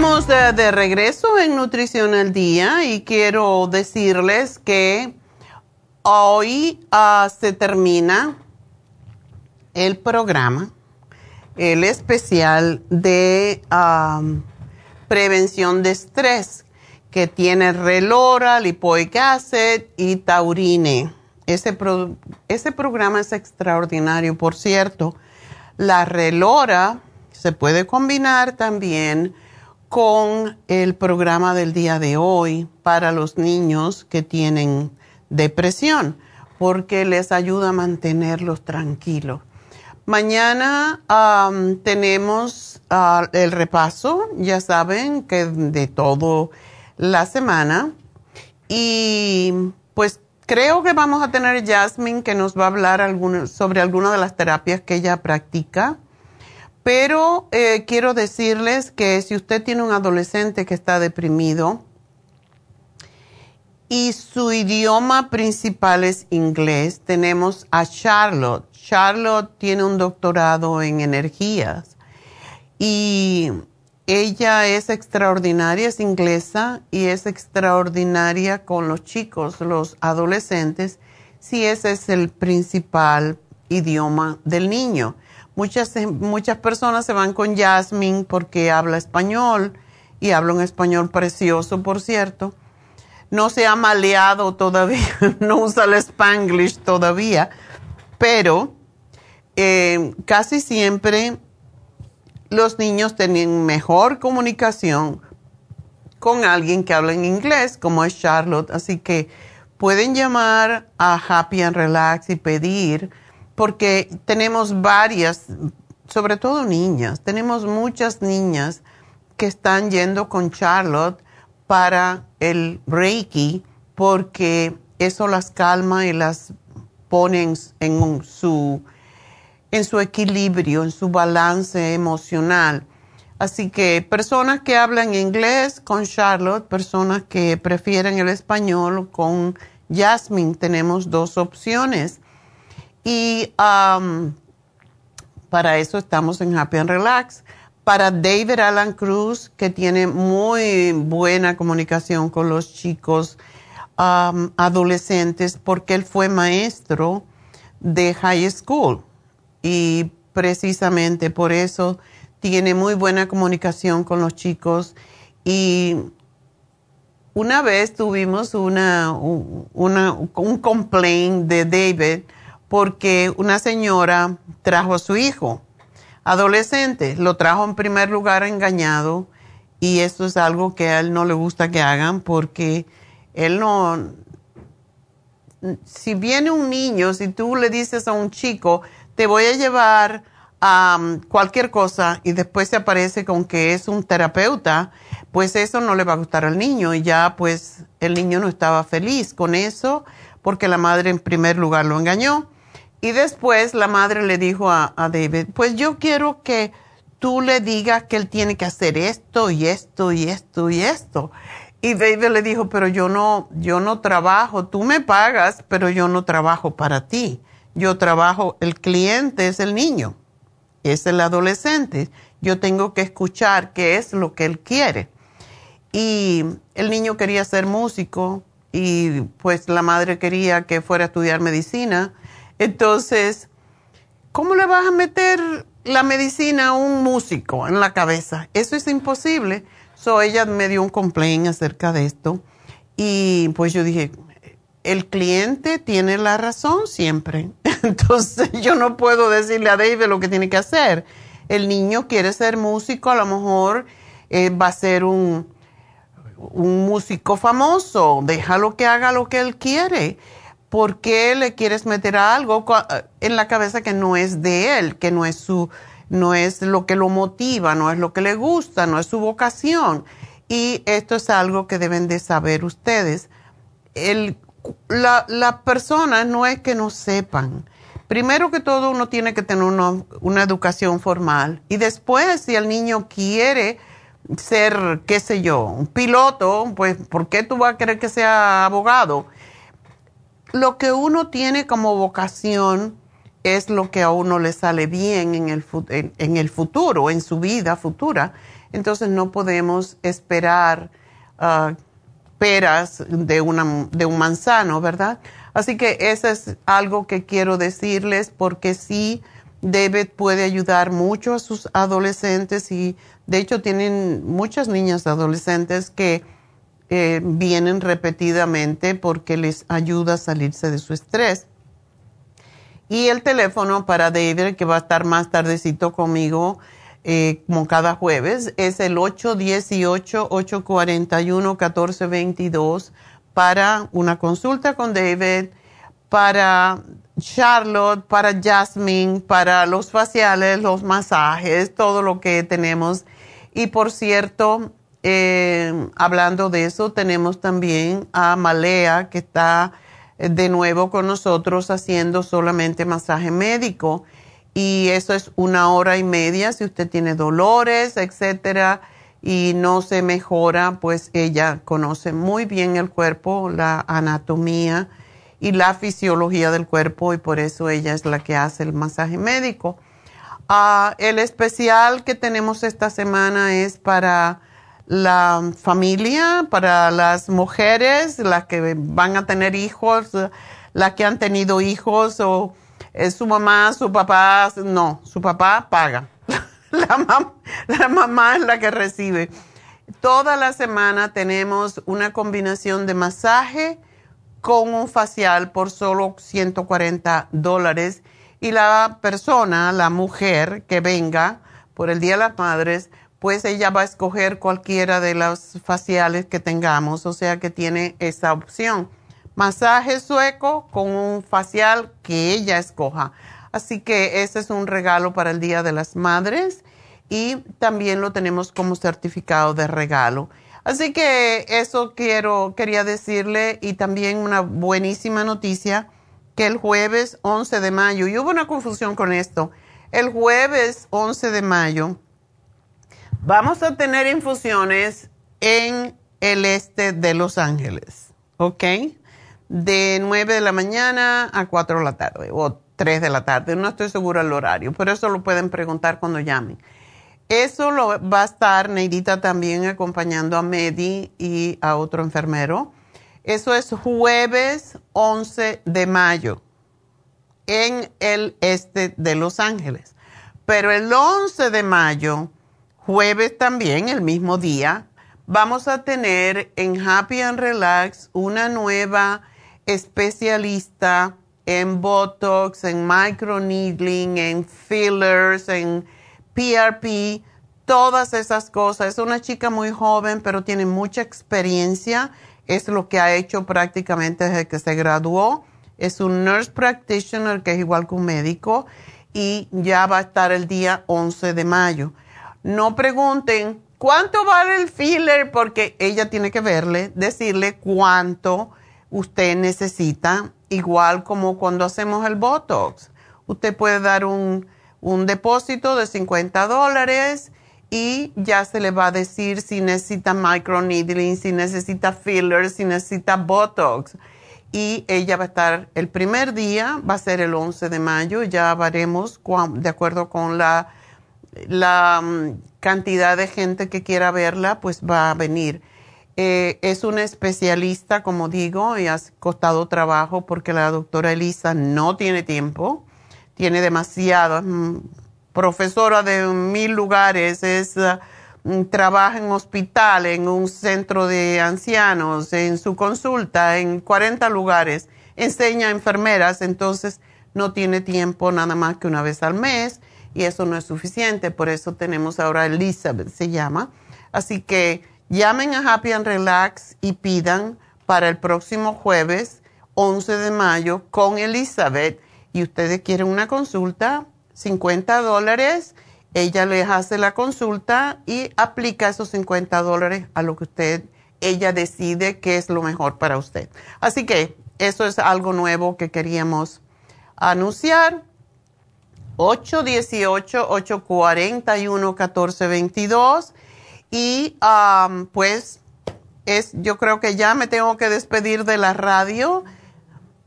Estamos de, regreso en Nutrición al Día y quiero decirles que hoy ah, se termina el programa, el especial de prevención de estrés que tiene relora, lipoic acid y taurine. Ese, ese programa es extraordinario, por cierto. La relora se puede combinar también con el programa del día de hoy para los niños que tienen depresión, porque les ayuda a mantenerlos tranquilos. Mañana tenemos ah, el repaso, ya saben que de todo la semana. Y pues creo que vamos a tener Jasmine que nos va a hablar sobre alguna de las terapias que ella practica pero eh, quiero decirles que si usted tiene un adolescente que está deprimido y su idioma principal es inglés, tenemos a Charlotte. Charlotte tiene un doctorado en energías y ella es extraordinaria, es inglesa y es extraordinaria con los chicos, los adolescentes, si ese es el principal idioma del niño. Muchas, muchas personas se van con Jasmine porque habla español y habla un español precioso, por cierto. No se ha maleado todavía, no usa el spanglish todavía, pero eh, casi siempre los niños tienen mejor comunicación con alguien que habla en inglés, como es Charlotte. Así que pueden llamar a Happy and Relax y pedir porque tenemos varias, sobre todo niñas, tenemos muchas niñas que están yendo con Charlotte para el Reiki porque eso las calma y las pone en, su, en su equilibrio, en su balance emocional. Así que personas que hablan inglés con Charlotte, personas que prefieren el español con Jasmine, tenemos dos opciones. Y um, para eso estamos en Happy and Relax. Para David Alan Cruz, que tiene muy buena comunicación con los chicos um, adolescentes, porque él fue maestro de high school. Y precisamente por eso tiene muy buena comunicación con los chicos. Y una vez tuvimos una, una, un complaint de David porque una señora trajo a su hijo adolescente, lo trajo en primer lugar engañado y esto es algo que a él no le gusta que hagan porque él no, si viene un niño, si tú le dices a un chico, te voy a llevar a um, cualquier cosa y después se aparece con que es un terapeuta, pues eso no le va a gustar al niño y ya pues el niño no estaba feliz con eso porque la madre en primer lugar lo engañó y después la madre le dijo a, David, pues yo quiero que tú le digas que él tiene que hacer esto y esto y esto y esto. Y David le dijo, pero yo no, yo no trabajo, tú me pagas, pero yo no trabajo para ti. Yo trabajo, el cliente es el niño, es el adolescente. Yo tengo que escuchar qué es lo que él quiere. Y el niño quería ser músico y pues la madre quería que fuera a estudiar medicina. Entonces, ¿cómo le vas a meter la medicina a un músico en la cabeza? Eso es imposible. So ella me dio un complaint acerca de esto y pues yo dije, el cliente tiene la razón siempre. Entonces yo no puedo decirle a David lo que tiene que hacer. El niño quiere ser músico, a lo mejor eh, va a ser un, un músico famoso, déjalo que haga lo que él quiere. ¿Por qué le quieres meter algo en la cabeza que no es de él, que no es su no es lo que lo motiva, no es lo que le gusta, no es su vocación. Y esto es algo que deben de saber ustedes. El, la persona no es que no sepan. Primero que todo uno tiene que tener una educación formal y después si el niño quiere ser, qué sé yo, un piloto, pues ¿por qué tú vas a querer que sea abogado? Lo que uno tiene como vocación es lo que a uno le sale bien en el, en, el futuro, en su vida futura. Entonces no podemos esperar uh, peras de, una, de un manzano, ¿verdad? Así que eso es algo que quiero decirles porque sí, David puede ayudar mucho a sus adolescentes y de hecho tienen muchas niñas adolescentes que eh, vienen repetidamente porque les ayuda a salirse de su estrés. Y el teléfono para David, que va a estar más tardecito conmigo, eh, como cada jueves, es el 818-841-1422 para una consulta con David, para Charlotte, para Jasmine, para los faciales, los masajes, todo lo que tenemos. Y por cierto, eh, hablando de eso, tenemos también a Malea, que está de nuevo con nosotros haciendo solamente masaje médico y eso es una hora y media si usted tiene dolores, etcétera y no se mejora, pues ella conoce muy bien el cuerpo, la anatomía y la fisiología del cuerpo y por eso ella es la que hace el masaje médico. Ah, el especial que tenemos esta semana es para la familia, para las mujeres, las que van a tener hijos, las que han tenido hijos o es su mamá, su papá, no, su papá paga. La, la mamá es la que recibe. Toda la semana tenemos una combinación de masaje con un facial por solo 140 dólares y la persona, la mujer que venga por el Día de las Madres, pues ella va a escoger cualquiera de los faciales que tengamos, o sea que tiene esa opción. Masaje sueco con un facial que ella escoja. Así que ese es un regalo para el Día de las Madres y también lo tenemos como certificado de regalo. Así que eso quiero, quería decirle y también una buenísima noticia que el jueves 11 de mayo, y hubo una confusión con esto, el jueves 11 de mayo Vamos a tener infusiones en el este de Los Ángeles, ¿ok? De 9 de la mañana a 4 de la tarde o 3 de la tarde. No estoy segura del horario, pero eso lo pueden preguntar cuando llamen. Eso lo va a estar Neidita también acompañando a Medi y a otro enfermero. Eso es jueves 11 de mayo en el este de Los Ángeles. Pero el 11 de mayo Jueves también, el mismo día, vamos a tener en Happy and Relax una nueva especialista en Botox, en microneedling, en fillers, en PRP, todas esas cosas. Es una chica muy joven, pero tiene mucha experiencia. Es lo que ha hecho prácticamente desde que se graduó. Es un nurse practitioner, que es igual que un médico, y ya va a estar el día 11 de mayo. No pregunten cuánto vale el filler porque ella tiene que verle, decirle cuánto usted necesita, igual como cuando hacemos el Botox. Usted puede dar un, depósito de 50 dólares y ya se le va a decir si necesita microneedling, si necesita fillers, si necesita botox. Y ella va a estar el primer día, va a ser el 11 de mayo, ya veremos de acuerdo con la, la mm, cantidad de gente que quiera verla, pues va a venir. Eh, es una especialista, como digo, y ha costado trabajo porque la doctora Elisa no tiene tiempo, tiene demasiado, mm, profesora de mil lugares, es, uh, trabaja en hospital, en un centro de ancianos, en su consulta, en 40 lugares, enseña a enfermeras, entonces no tiene tiempo nada más que una vez al mes y eso no es suficiente, por eso tenemos ahora Elizabeth, se llama. Así que llamen a Happy and Relax y pidan para el próximo jueves 11 de mayo con Elizabeth y ustedes quieren una consulta 50 dólares, ella les hace la consulta y aplica esos 50 dólares a lo que usted, ella decide que es lo mejor para usted. Así que eso es algo nuevo que queríamos anunciar. 818-841-1422 y um, pues es, yo creo que ya me tengo que despedir de la radio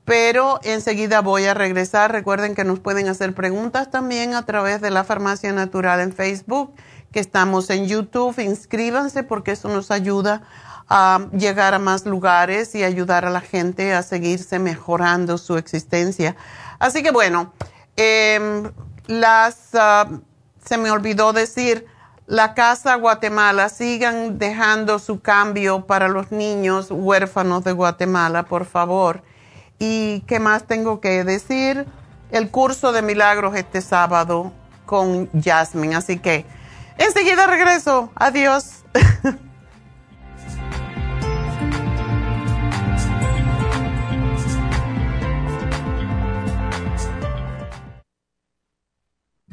pero enseguida voy a regresar. Recuerden que nos pueden hacer preguntas también a través de la Farmacia Natural en Facebook, que estamos en YouTube. Inscríbanse porque eso nos ayuda a llegar a más lugares y ayudar a la gente a seguirse mejorando su existencia. Así que bueno, em, las, ah, se me olvidó decir, la Casa Guatemala, sigan dejando su cambio para los niños huérfanos de Guatemala, por favor ¿Y qué más tengo que decir? El curso de milagros este sábado con Jasmine. Así que enseguida regreso. Adiós.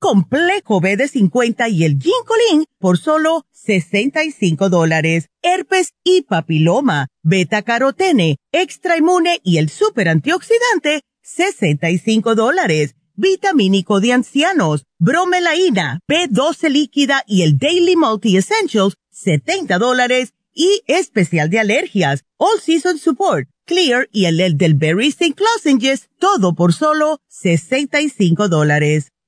Complejo B de 50 y el Ginkolin por solo 65 dólares. Herpes y papiloma, beta carotene, extra inmune y el super antioxidante, 65 dólares. Vitamínico de ancianos, bromelaína, B12 líquida y el Daily Multi Essentials, 70 dólares y especial de alergias, All Season Support, Clear y el del Berry St. Todo por solo 65 dólares.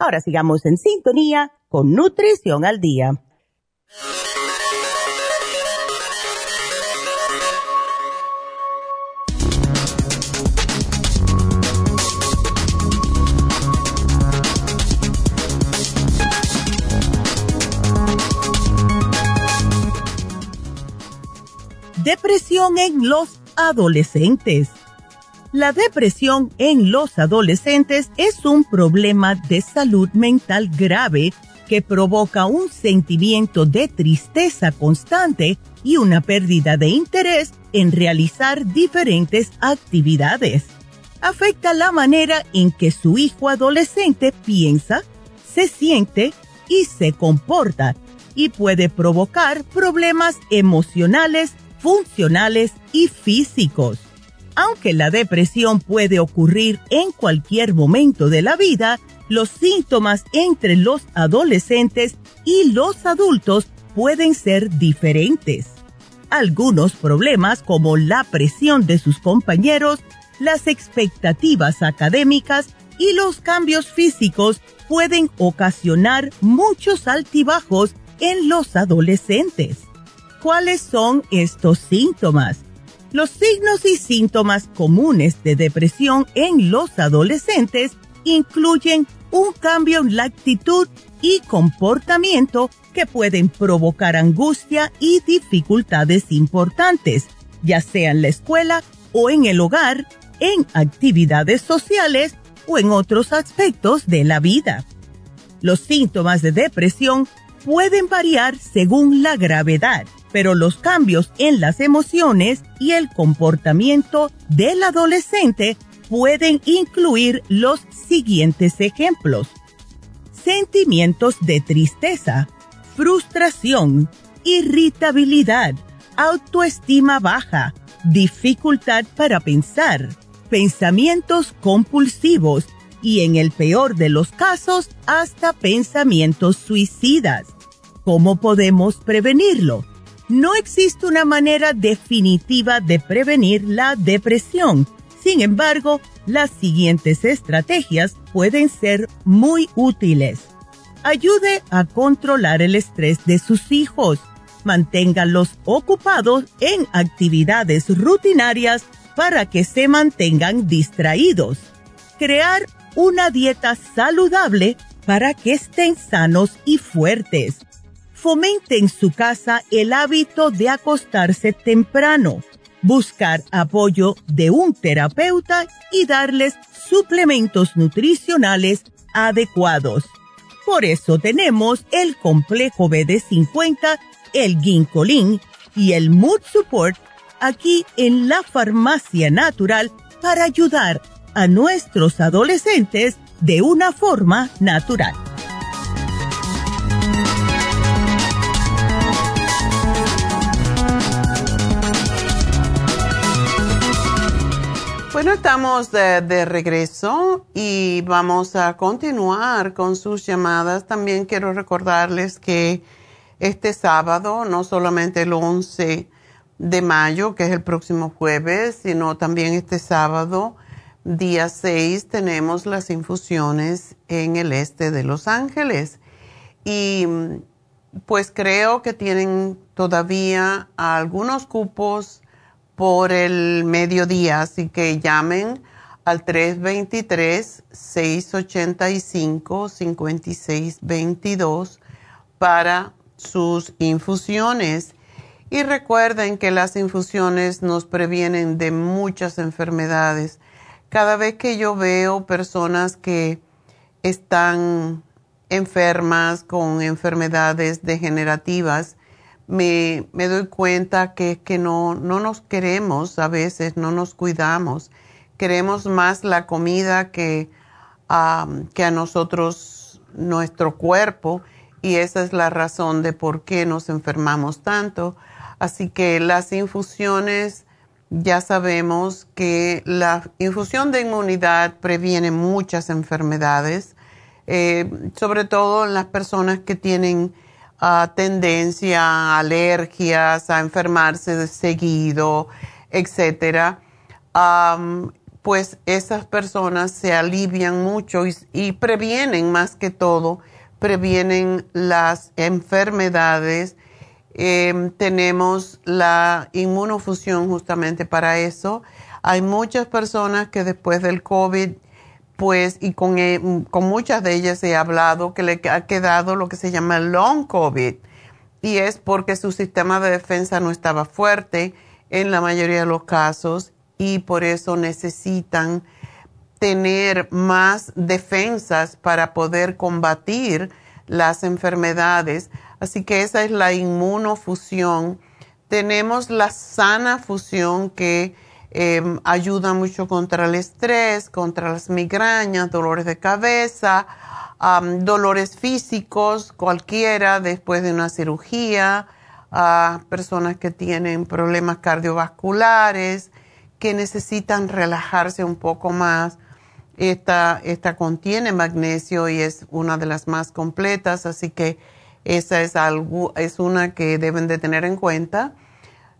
Ahora sigamos en sintonía con Nutrición al Día. Depresión en los adolescentes. La depresión en los adolescentes es un problema de salud mental grave que provoca un sentimiento de tristeza constante y una pérdida de interés en realizar diferentes actividades. Afecta la manera en que su hijo adolescente piensa, se siente y se comporta y puede provocar problemas emocionales, funcionales y físicos. Aunque la depresión puede ocurrir en cualquier momento de la vida, los síntomas entre los adolescentes y los adultos pueden ser diferentes. Algunos problemas como la presión de sus compañeros, las expectativas académicas y los cambios físicos pueden ocasionar muchos altibajos en los adolescentes. ¿Cuáles son estos síntomas? Los signos y síntomas comunes de depresión en los adolescentes incluyen un cambio en la actitud y comportamiento que pueden provocar angustia y dificultades importantes, ya sea en la escuela o en el hogar, en actividades sociales o en otros aspectos de la vida. Los síntomas de depresión pueden variar según la gravedad pero los cambios en las emociones y el comportamiento del adolescente pueden incluir los siguientes ejemplos. Sentimientos de tristeza, frustración, irritabilidad, autoestima baja, dificultad para pensar, pensamientos compulsivos y en el peor de los casos hasta pensamientos suicidas. ¿Cómo podemos prevenirlo? No existe una manera definitiva de prevenir la depresión. Sin embargo, las siguientes estrategias pueden ser muy útiles. Ayude a controlar el estrés de sus hijos. Manténganlos ocupados en actividades rutinarias para que se mantengan distraídos. Crear una dieta saludable para que estén sanos y fuertes fomente en su casa el hábito de acostarse temprano, buscar apoyo de un terapeuta y darles suplementos nutricionales adecuados. Por eso tenemos el complejo BD50, el Ginkolin y el Mood Support aquí en la farmacia natural para ayudar a nuestros adolescentes de una forma natural. Bueno, estamos de, regreso y vamos a continuar con sus llamadas. También quiero recordarles que este sábado, no solamente el 11 de mayo, que es el próximo jueves, sino también este sábado, día 6, tenemos las infusiones en el este de Los Ángeles. Y pues creo que tienen todavía algunos cupos por el mediodía, así que llamen al 323-685-5622 para sus infusiones. Y recuerden que las infusiones nos previenen de muchas enfermedades. Cada vez que yo veo personas que están enfermas con enfermedades degenerativas, me, me doy cuenta que, que no, no nos queremos a veces, no nos cuidamos. Queremos más la comida que, que a nosotros, nuestro cuerpo, y esa es la razón de por qué nos enfermamos tanto. Así que las infusiones, ya sabemos que la infusión de inmunidad previene muchas enfermedades, eh, sobre todo en las personas que tienen tendencia a alergias, a enfermarse de seguido, etcétera, pues esas personas se alivian mucho y, previenen más que todo, previenen las enfermedades. Em, tenemos la inmunofusión justamente para eso. Hay muchas personas que después del COVID pues, y con, eh, con muchas de ellas he hablado que le ha quedado lo que se llama long COVID, y es porque su sistema de defensa no estaba fuerte en la mayoría de los casos, y por eso necesitan tener más defensas para poder combatir las enfermedades. Así que esa es la inmunofusión. Tenemos la sana fusión que Em, ayuda mucho contra el estrés, contra las migrañas, dolores de cabeza, dolores físicos, cualquiera después de una cirugía, personas que tienen problemas cardiovasculares, que necesitan relajarse un poco más. Esta, esta contiene magnesio y es una de las más completas, así que esa es, algo, es una que deben de tener en cuenta.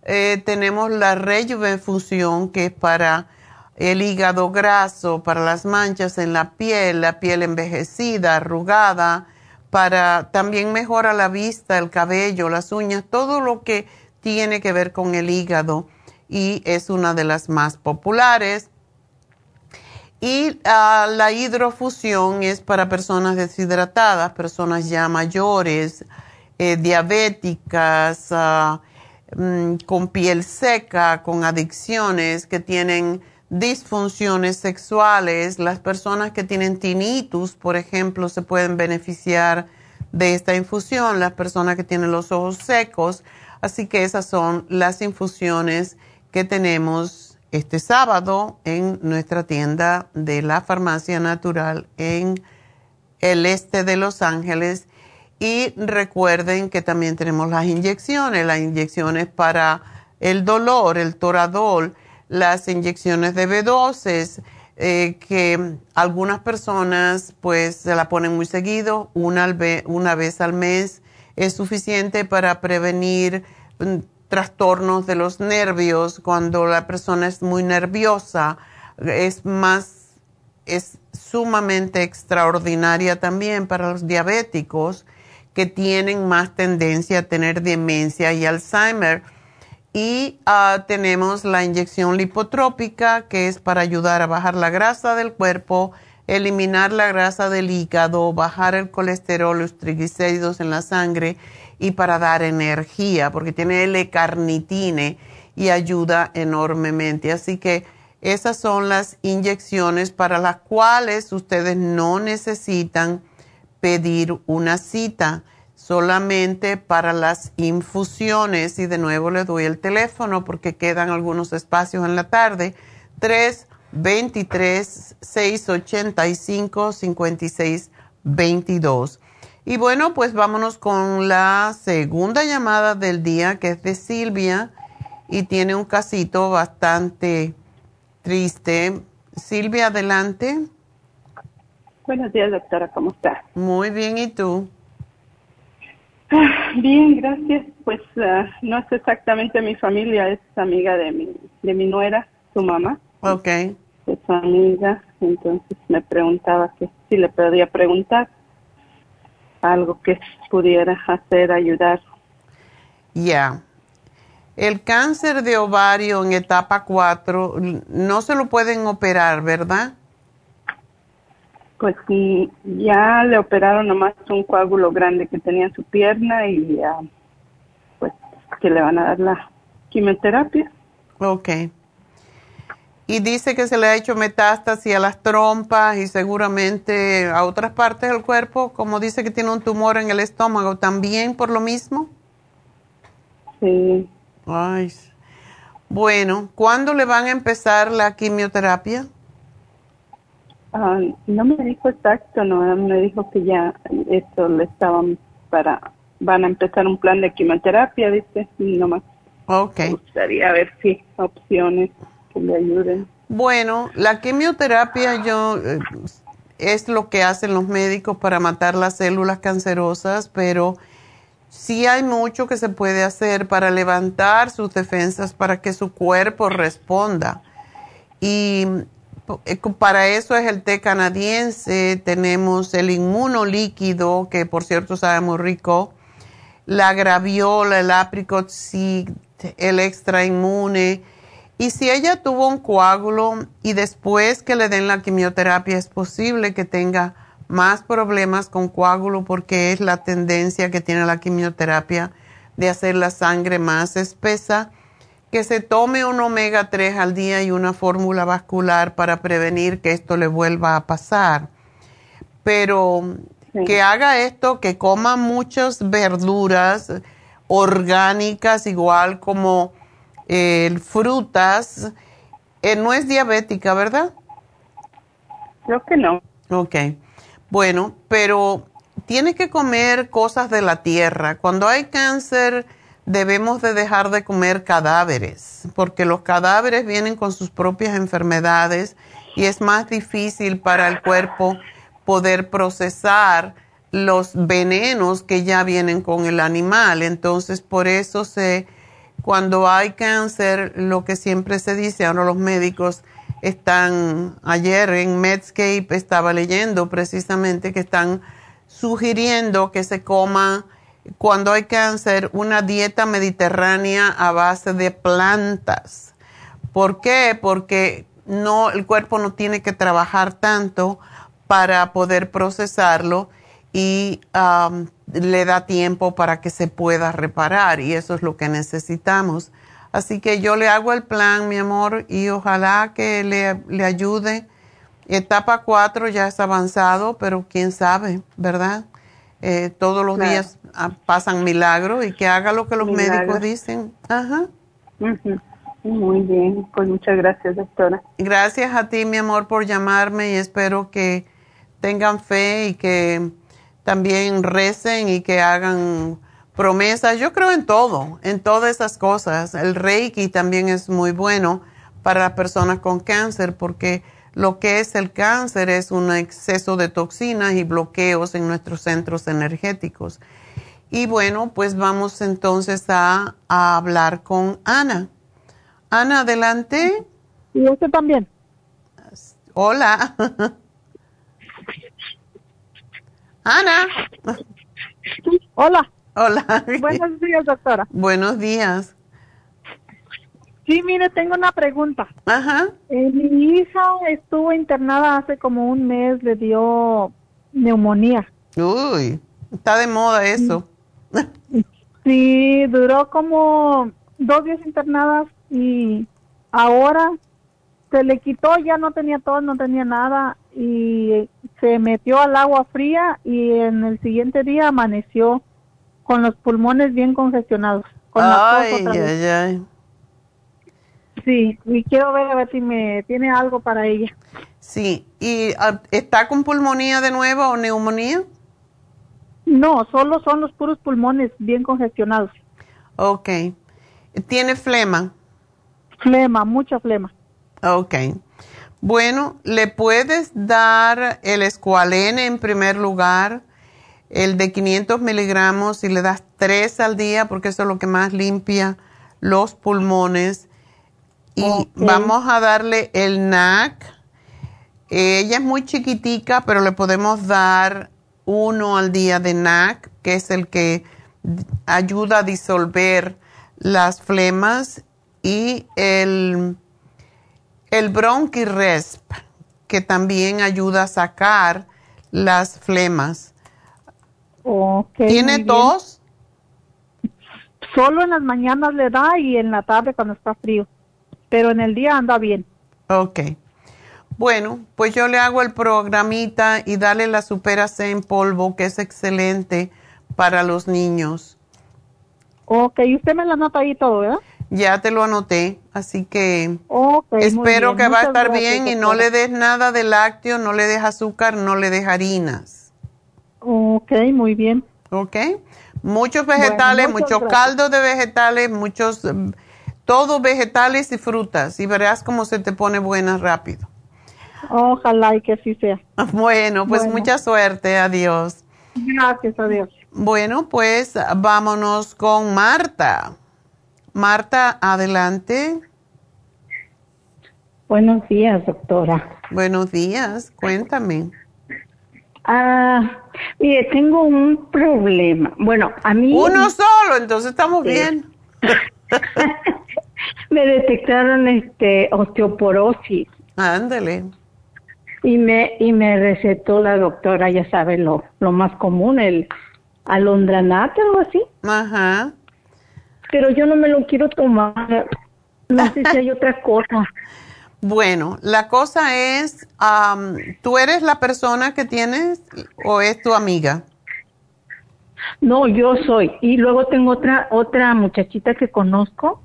Eh, tenemos la rejuvenfusión que es para el hígado graso, para las manchas en la piel, la piel envejecida, arrugada, para también mejora la vista, el cabello, las uñas, todo lo que tiene que ver con el hígado y es una de las más populares. Y ah, la hidrofusión es para personas deshidratadas, personas ya mayores, eh, diabéticas, ah, Mm, con piel seca, con adicciones, que tienen disfunciones sexuales, las personas que tienen tinnitus, por ejemplo, se pueden beneficiar de esta infusión, las personas que tienen los ojos secos. Así que esas son las infusiones que tenemos este sábado en nuestra tienda de la Farmacia Natural en el este de Los Ángeles y recuerden que también tenemos las inyecciones, las inyecciones para el dolor, el toradol, las inyecciones de B12, eh, que algunas personas pues se la ponen muy seguido, una, una vez al mes es suficiente para prevenir mm, trastornos de los nervios. Cuando la persona es muy nerviosa, es más, es sumamente extraordinaria también para los diabéticos que tienen más tendencia a tener demencia y Alzheimer. Y ah, tenemos la inyección lipotrópica, que es para ayudar a bajar la grasa del cuerpo, eliminar la grasa del hígado, bajar el colesterol, los triglicéridos en la sangre y para dar energía, porque tiene L-carnitine y ayuda enormemente. Así que esas son las inyecciones para las cuales ustedes no necesitan pedir una cita solamente para las infusiones y de nuevo le doy el teléfono porque quedan algunos espacios en la tarde. 323 685 5622 y bueno pues vámonos con la segunda llamada del día que es de Silvia y tiene un casito bastante triste. Silvia adelante Buenos días, doctora, ¿cómo está? Muy bien, ¿y tú? Ah, bien, gracias. Pues ah, no es exactamente mi familia, es amiga de mi, de mi nuera, su mamá. Ok. Es su amiga, entonces me preguntaba que si le podía preguntar algo que pudiera hacer, ayudar. Ya. El cáncer de ovario en etapa 4 no se lo pueden operar, ¿verdad? Pues ya le operaron nomás un coágulo grande que tenía en su pierna y ya, pues que le van a dar la quimioterapia. Ok. Y dice que se le ha hecho metástasis a las trompas y seguramente a otras partes del cuerpo, como dice que tiene un tumor en el estómago, ¿también por lo mismo? Sí. Ay. Bueno, ¿cuándo le van a empezar la quimioterapia? No me dijo exacto, no, me dijo que ya esto le estaban para, van a empezar un plan de quimioterapia, dice, nomás. Ok. Me gustaría ver si opciones que le ayuden. Bueno, la quimioterapia yo eh, es lo que hacen los médicos para matar las células cancerosas, pero sí hay mucho que se puede hacer para levantar sus defensas para que su cuerpo responda. Y para eso es el té canadiense, tenemos el inmuno líquido, que por cierto sabe muy rico, la graviola, el apricot el extra inmune. Y si ella tuvo un coágulo y después que le den la quimioterapia es posible que tenga más problemas con coágulo porque es la tendencia que tiene la quimioterapia de hacer la sangre más espesa, que se tome un omega 3 al día y una fórmula vascular para prevenir que esto le vuelva a pasar. Pero que haga esto, que coma muchas verduras orgánicas, igual como eh, frutas. Eh, no es diabética, ¿verdad? Creo que no. Ok. Bueno, pero tiene que comer cosas de la tierra. Cuando hay cáncer debemos de dejar de comer cadáveres, porque los cadáveres vienen con sus propias enfermedades y es más difícil para el cuerpo poder procesar los venenos que ya vienen con el animal. Entonces, por eso se, cuando hay cáncer, lo que siempre se dice, ahora los médicos, están, ayer en Medscape estaba leyendo precisamente que están sugiriendo que se coma cuando hay cáncer una dieta mediterránea a base de plantas. ¿Por qué? Porque no, el cuerpo no tiene que trabajar tanto para poder procesarlo y um, le da tiempo para que se pueda reparar y eso es lo que necesitamos. Así que yo le hago el plan, mi amor, y ojalá que le, le ayude. Etapa 4 ya es avanzado, pero quién sabe, ¿verdad? Eh, todos los días pasan milagros y que haga lo que los médicos dicen. Ajá. Muy bien, pues muchas gracias, doctora. Gracias a ti, mi amor, por llamarme y espero que tengan fe y que también recen y que hagan promesas. Yo creo en todo, en todas esas cosas. El Reiki también es muy bueno para las personas con cáncer porque lo que es el cáncer es un exceso de toxinas y bloqueos en nuestros centros energéticos. Y bueno, pues vamos entonces a, hablar con Ana. Ana, adelante. Y usted también. Hola. Ana. Hola. Hola. Buenos días, doctora. Buenos días. Sí, mire, tengo una pregunta. Ajá. Eh, mi hija estuvo internada hace como un mes, le dio neumonía. Uy, está de moda eso. Sí, duró como dos días internadas y ahora se le quitó, ya no tenía todo, no tenía nada y se metió al agua fría y en el siguiente día amaneció con los pulmones bien congestionados. Con ay, ay, ay. Sí, y quiero ver a ver si me tiene algo para ella. Sí, ¿y ah, está con pulmonía de nuevo o neumonía? No, solo son los puros pulmones bien congestionados. Ok. ¿Tiene flema? Flema, mucha flema. Ok. Bueno, le puedes dar el escualene en primer lugar el de 500 miligramos y le das tres al día porque eso es lo que más limpia los pulmones. Y vamos a darle el NAC. Ella es muy chiquitica, pero le podemos dar uno al día de NAC, que es el que ayuda a disolver las flemas. Y el, el Bronchiresp, que también ayuda a sacar las flemas. ¿Tiene tos? Solo en las mañanas le da y en la tarde cuando está frío, pero en el día anda bien. Ok. Bueno, pues yo le hago el programita y dale la Supera C en polvo, que es excelente para los niños. Ok, y usted me la anota ahí todo, ¿verdad? Ya te lo anoté, así que Ok, muy espero que va a estar gracias, bien y no le des nada de lácteo, no le des azúcar, no le des harinas. Ok, muy bien. ¿Ok? Muchos vegetales, muchas muchos gracias. caldos de vegetales, muchos, mm, todos vegetales y frutas y verás cómo se te pone buena rápido. Ojalá y que así sea. Bueno, pues Bueno. mucha suerte, adiós. Gracias a Dios. Bueno, pues vámonos con Marta. Marta, adelante. Buenos días, doctora. Buenos días, cuéntame. Ah, mire, tengo un problema. Bueno, a mí Uno solo, entonces estamos Sí. bien. me detectaron este osteoporosis Ándale. Y me y me recetó la doctora, ya sabe lo lo más común, el alondranate algo así. Ajá. Pero yo no me lo quiero tomar. No sé si hay otra cosa. Bueno, la cosa es, am, ¿tú eres la persona que tienes o es tu amiga? No, yo soy. Y luego tengo otra otra muchachita que conozco.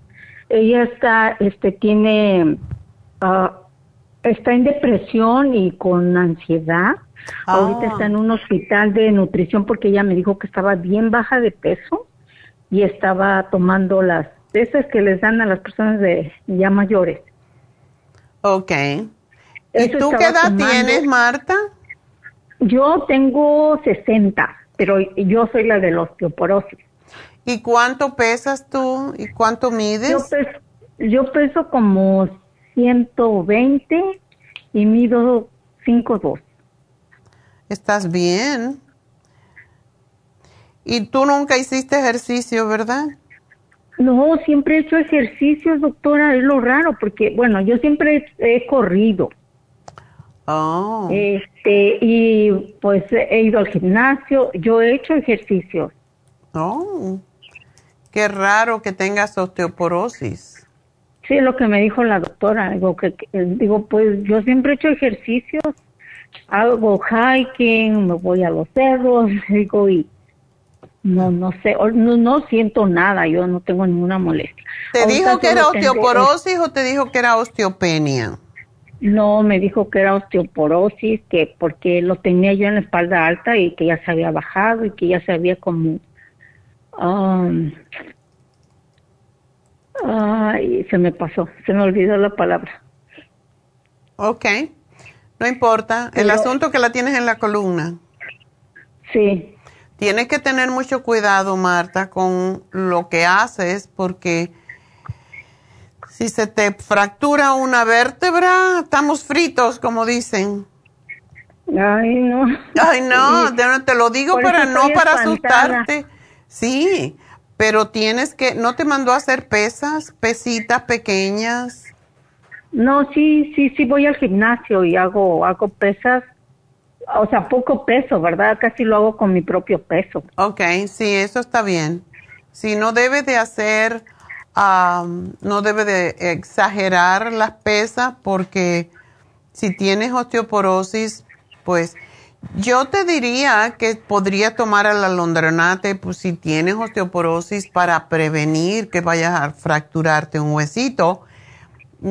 Ella está, este, tiene, ah, está en depresión y con ansiedad. Ah. Ahorita está en un hospital de nutrición porque ella me dijo que estaba bien baja de peso y estaba tomando las esas que les dan a las personas de ya mayores. Ok. ¿Y Eso tú qué edad tomando. tienes, Marta? Yo tengo 60, pero yo soy la de la osteoporosis. ¿Y cuánto pesas tú? ¿Y cuánto mides? Yo peso, yo peso como 120 y mido 5'2". Estás bien. Y tú nunca hiciste ejercicio, ¿verdad? No, siempre he hecho ejercicios, doctora, es lo raro, porque, bueno, yo siempre he, he corrido. Oh. Este, y pues he ido al gimnasio, yo he hecho ejercicios. Oh. Qué raro que tengas osteoporosis. Sí, es lo que me dijo la doctora. Digo, que, que- digo, pues yo siempre he hecho ejercicios, hago hiking, me voy a los cerros, digo, y no, no sé, no, no siento nada, yo no tengo ninguna molestia. ¿Te Ahorita dijo que era osteoporosis o te dijo que era osteopenia? No, me dijo que era osteoporosis, que porque lo tenía yo en la espalda alta y que ya se había bajado y que ya se había como... um, ay, se me pasó, se me olvidó la palabra. Ok. No importa. El asunto que la tienes en la columna. Sí. Tienes que tener mucho cuidado, Marta, con lo que haces porque si se te fractura una vértebra, estamos fritos, como dicen. Ay, no. Ay, no, Sí. te, te lo digo Por para no para espantada. asustarte. Sí, pero tienes que, ¿no te mandó a hacer pesas, pesitas pequeñas? No, sí, sí, sí voy al gimnasio y hago, hago pesas, o sea, poco peso, ¿verdad? Casi lo hago con mi propio peso. Ok, sí, eso está bien. Sí, no debe de hacer, am, no debe de exagerar las pesas porque si tienes osteoporosis, pues yo te diría que podría tomar el alondronate pues, si tienes osteoporosis para prevenir que vayas a fracturarte un huesito.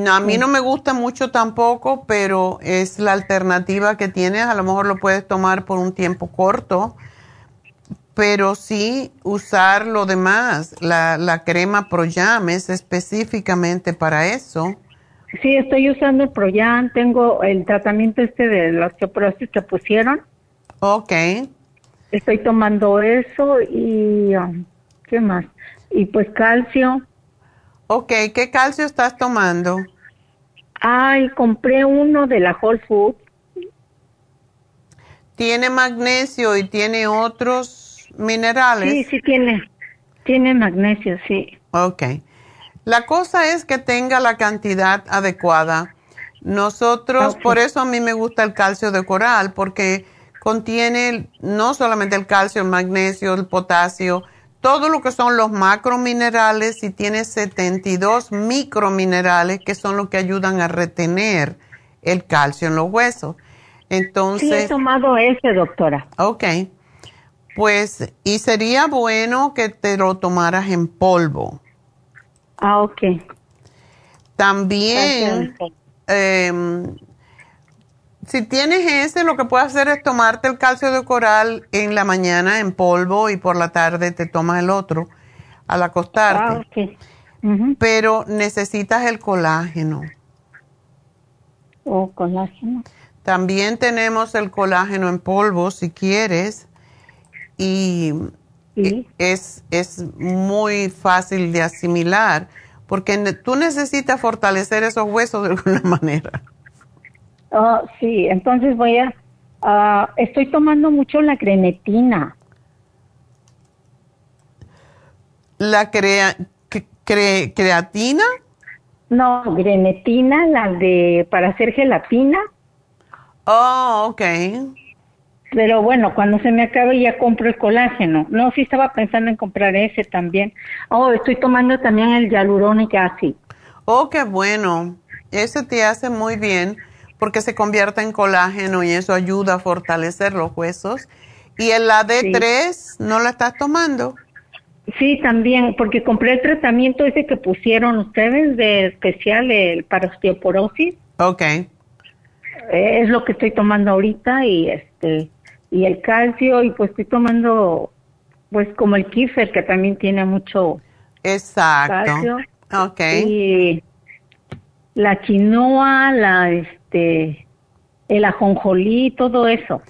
A mí no me gusta mucho tampoco, pero es la alternativa que tienes. A lo mejor lo puedes tomar por un tiempo corto, pero sí usar lo demás. La, la crema Proyam es específicamente para eso. Sí, estoy usando el Proyan, tengo el tratamiento este de la osteoporosis que pusieron. Ok. Estoy tomando eso y, um, ¿qué más? Y pues calcio. Ok, ¿qué calcio estás tomando? Ay, compré uno de la Whole Foods. ¿Tiene magnesio y tiene otros minerales? Sí, sí tiene, tiene magnesio, sí. Ok. La cosa es que tenga la cantidad adecuada. Nosotros, por eso a mí me gusta el calcio de coral, porque contiene no solamente el calcio, el magnesio, el potasio, todo lo que son los macrominerales y tiene 72 microminerales que son los que ayudan a retener el calcio en los huesos. Sí, he Entonces, tomado ese, doctora. ok. Pues, y sería bueno que te lo tomaras en polvo. Ah, ok. También, em, si tienes ese, lo que puedes hacer es tomarte el calcio de coral en la mañana en polvo y por la tarde te tomas el otro al acostarte. Ah, ok. Pero necesitas el colágeno. Oh, colágeno. También tenemos el colágeno en polvo si quieres y es, es muy fácil de asimilar porque tú necesitas fortalecer esos huesos de alguna manera. Oh, sí, entonces voy a... ah, estoy tomando mucho la grenetina. ¿La crea, cre- creatina? No, grenetina, la de para hacer gelatina. Oh, ok. Pero bueno, cuando se me acabe ya compro el colágeno. No, sí estaba pensando en comprar ese también. Oh, estoy tomando también el hialurónico acid. Oh, qué bueno. Ese te hace muy bien porque se convierte en colágeno y eso ayuda a fortalecer los huesos. ¿Y el AD3 no lo estás tomando? Sí, también, porque compré el tratamiento ese que pusieron ustedes de especial el para osteoporosis. Ok. Eh, Es lo que estoy tomando ahorita y este y el calcio y pues estoy tomando pues como el kefir que también tiene mucho Exacto. calcio. Ok. Y la quinoa, la este el ajonjolí, todo eso.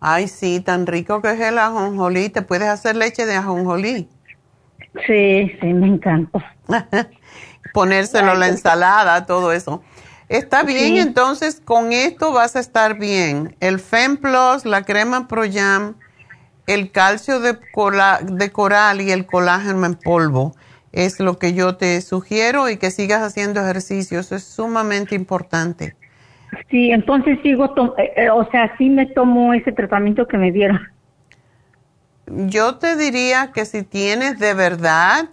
Ay, sí, tan rico que es el ajonjolí. Te puedes hacer leche de ajonjolí. Sí, sí, me encanta. Ponérselo a la ensalada, todo eso. Está bien, Sí. entonces con esto vas a estar bien. El Femplus, la crema Proyam, el calcio de, cola- de coral y el colágeno en polvo es lo que yo te sugiero y que sigas haciendo ejercicio. Eso es sumamente importante. Sí, entonces sigo, eh, eh, o sea, sí me tomo ese tratamiento que me dieron. Yo te diría que si tienes de verdad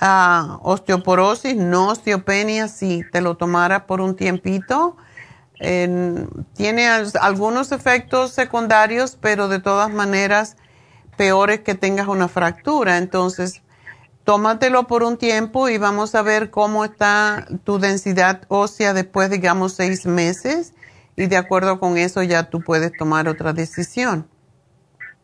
ah, osteoporosis, no osteopenia, si te lo tomaras por un tiempito, en- tiene al- algunos efectos secundarios, pero de todas maneras peores que tengas una fractura. Entonces, tómatelo por un tiempo y vamos a ver cómo está tu densidad ósea después, digamos, seis meses. Y de acuerdo con eso ya tú puedes tomar otra decisión.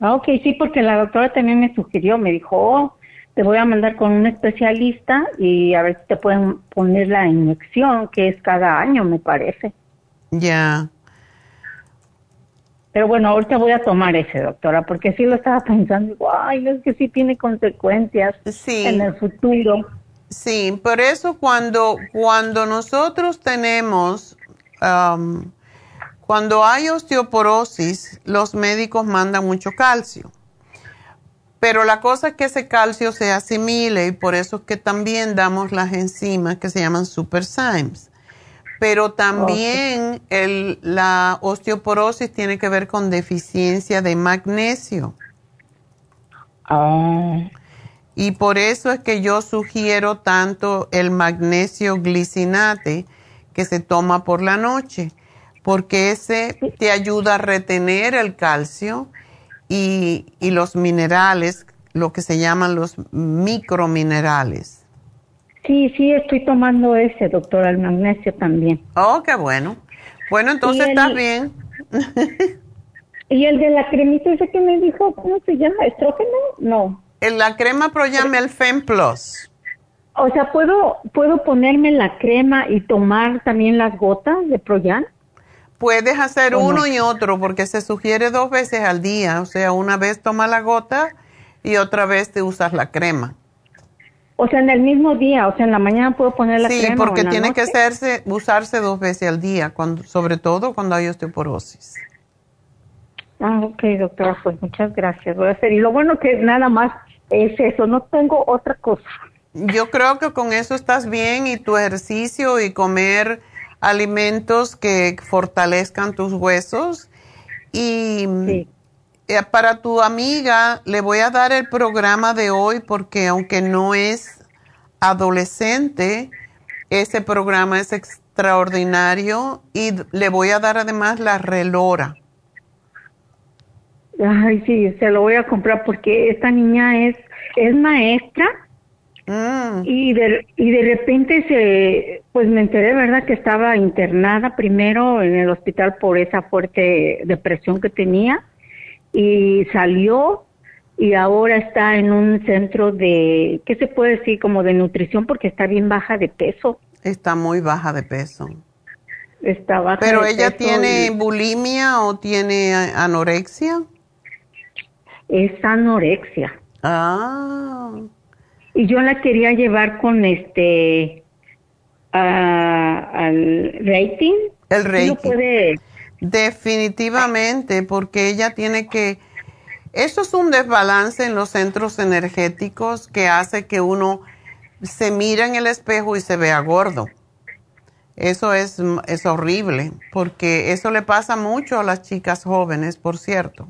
Ah, ok, sí, porque la doctora también me sugirió, me dijo, oh, te voy a mandar con un especialista y a ver si te pueden poner la inyección, que es cada año, me parece. Ya. Pero bueno, ahorita voy a tomar ese, doctora, porque sí lo estaba pensando, ay, es que sí tiene consecuencias en el futuro. Sí, por eso cuando, cuando nosotros tenemos, am, cuando hay osteoporosis, los médicos mandan mucho calcio. Pero la cosa es que ese calcio se asimile y por eso es que también damos las enzimas que se llaman superzymes. Pero también el- la osteoporosis tiene que ver con deficiencia de magnesio. Y por eso es que yo sugiero tanto el magnesio glicinate que se toma por la noche, porque ese te ayuda a retener el calcio y, y los minerales, lo que se llaman los microminerales. Sí, sí, estoy tomando ese, doctora, el magnesio también. Oh, qué bueno. Bueno, entonces el- estás bien. ¿Y el de la cremita ese que me dijo, cómo se llama? ¿Estrógeno? No. En la crema Proyam, el Femplus. O sea, ¿puedo, ¿puedo ponerme la crema y tomar también las gotas de Proyan? Puedes hacer uno y otro porque se sugiere dos veces al día. O sea, una vez toma la gota y otra vez te usas la crema. O sea, en el mismo día, o sea, en la mañana puedo poner la Sí, crema. porque o en la tiene que hacerse, usarse dos veces al día, cuando, sobre todo cuando hay osteoporosis. Ah, ok, doctora, pues muchas gracias. Voy a hacer. Y lo bueno que nada más es eso, no tengo otra cosa. Yo creo que con eso estás bien y tu ejercicio y comer alimentos que fortalezcan tus huesos. Y eh, para tu amiga le voy a dar el programa de hoy porque aunque no es adolescente, ese programa es extraordinario y le voy a dar además la relora. Ay, sí, se lo voy a comprar porque esta niña es, es maestra Mm. y de, y de repente se, pues me enteré, ¿verdad? Que estaba internada primero en el hospital por esa fuerte depresión que tenía y salió y ahora está en un centro de, ¿qué se puede decir? Como de nutrición porque está bien baja de peso. Está muy baja de peso. Está baja Pero de ella peso tiene y- bulimia o tiene anorexia. es anorexia. Ah. Y yo la quería llevar con este a- al rating. El ¿Sí lo Reiki. puede- Definitivamente, porque ella tiene que... Eso es un desbalance en los centros energéticos que hace que uno se mira en el espejo y se vea gordo. Eso es, es horrible, porque eso le pasa mucho a las chicas jóvenes, por cierto.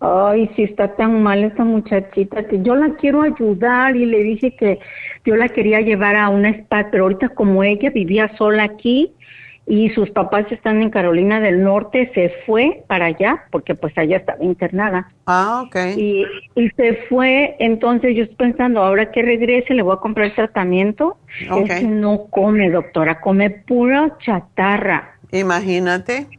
Ay, sí está tan mal esa muchachita que yo la quiero ayudar y le dije que yo la quería llevar a una spa, pero ahorita como ella vivía sola aquí y sus papás están en Carolina del Norte, se fue para allá porque pues allá estaba internada. Ah, ok. Y, y se fue, entonces yo estoy pensando, ahora que regrese le voy a comprar el tratamiento. Ok. Es que no come, doctora, come pura chatarra. Imagínate.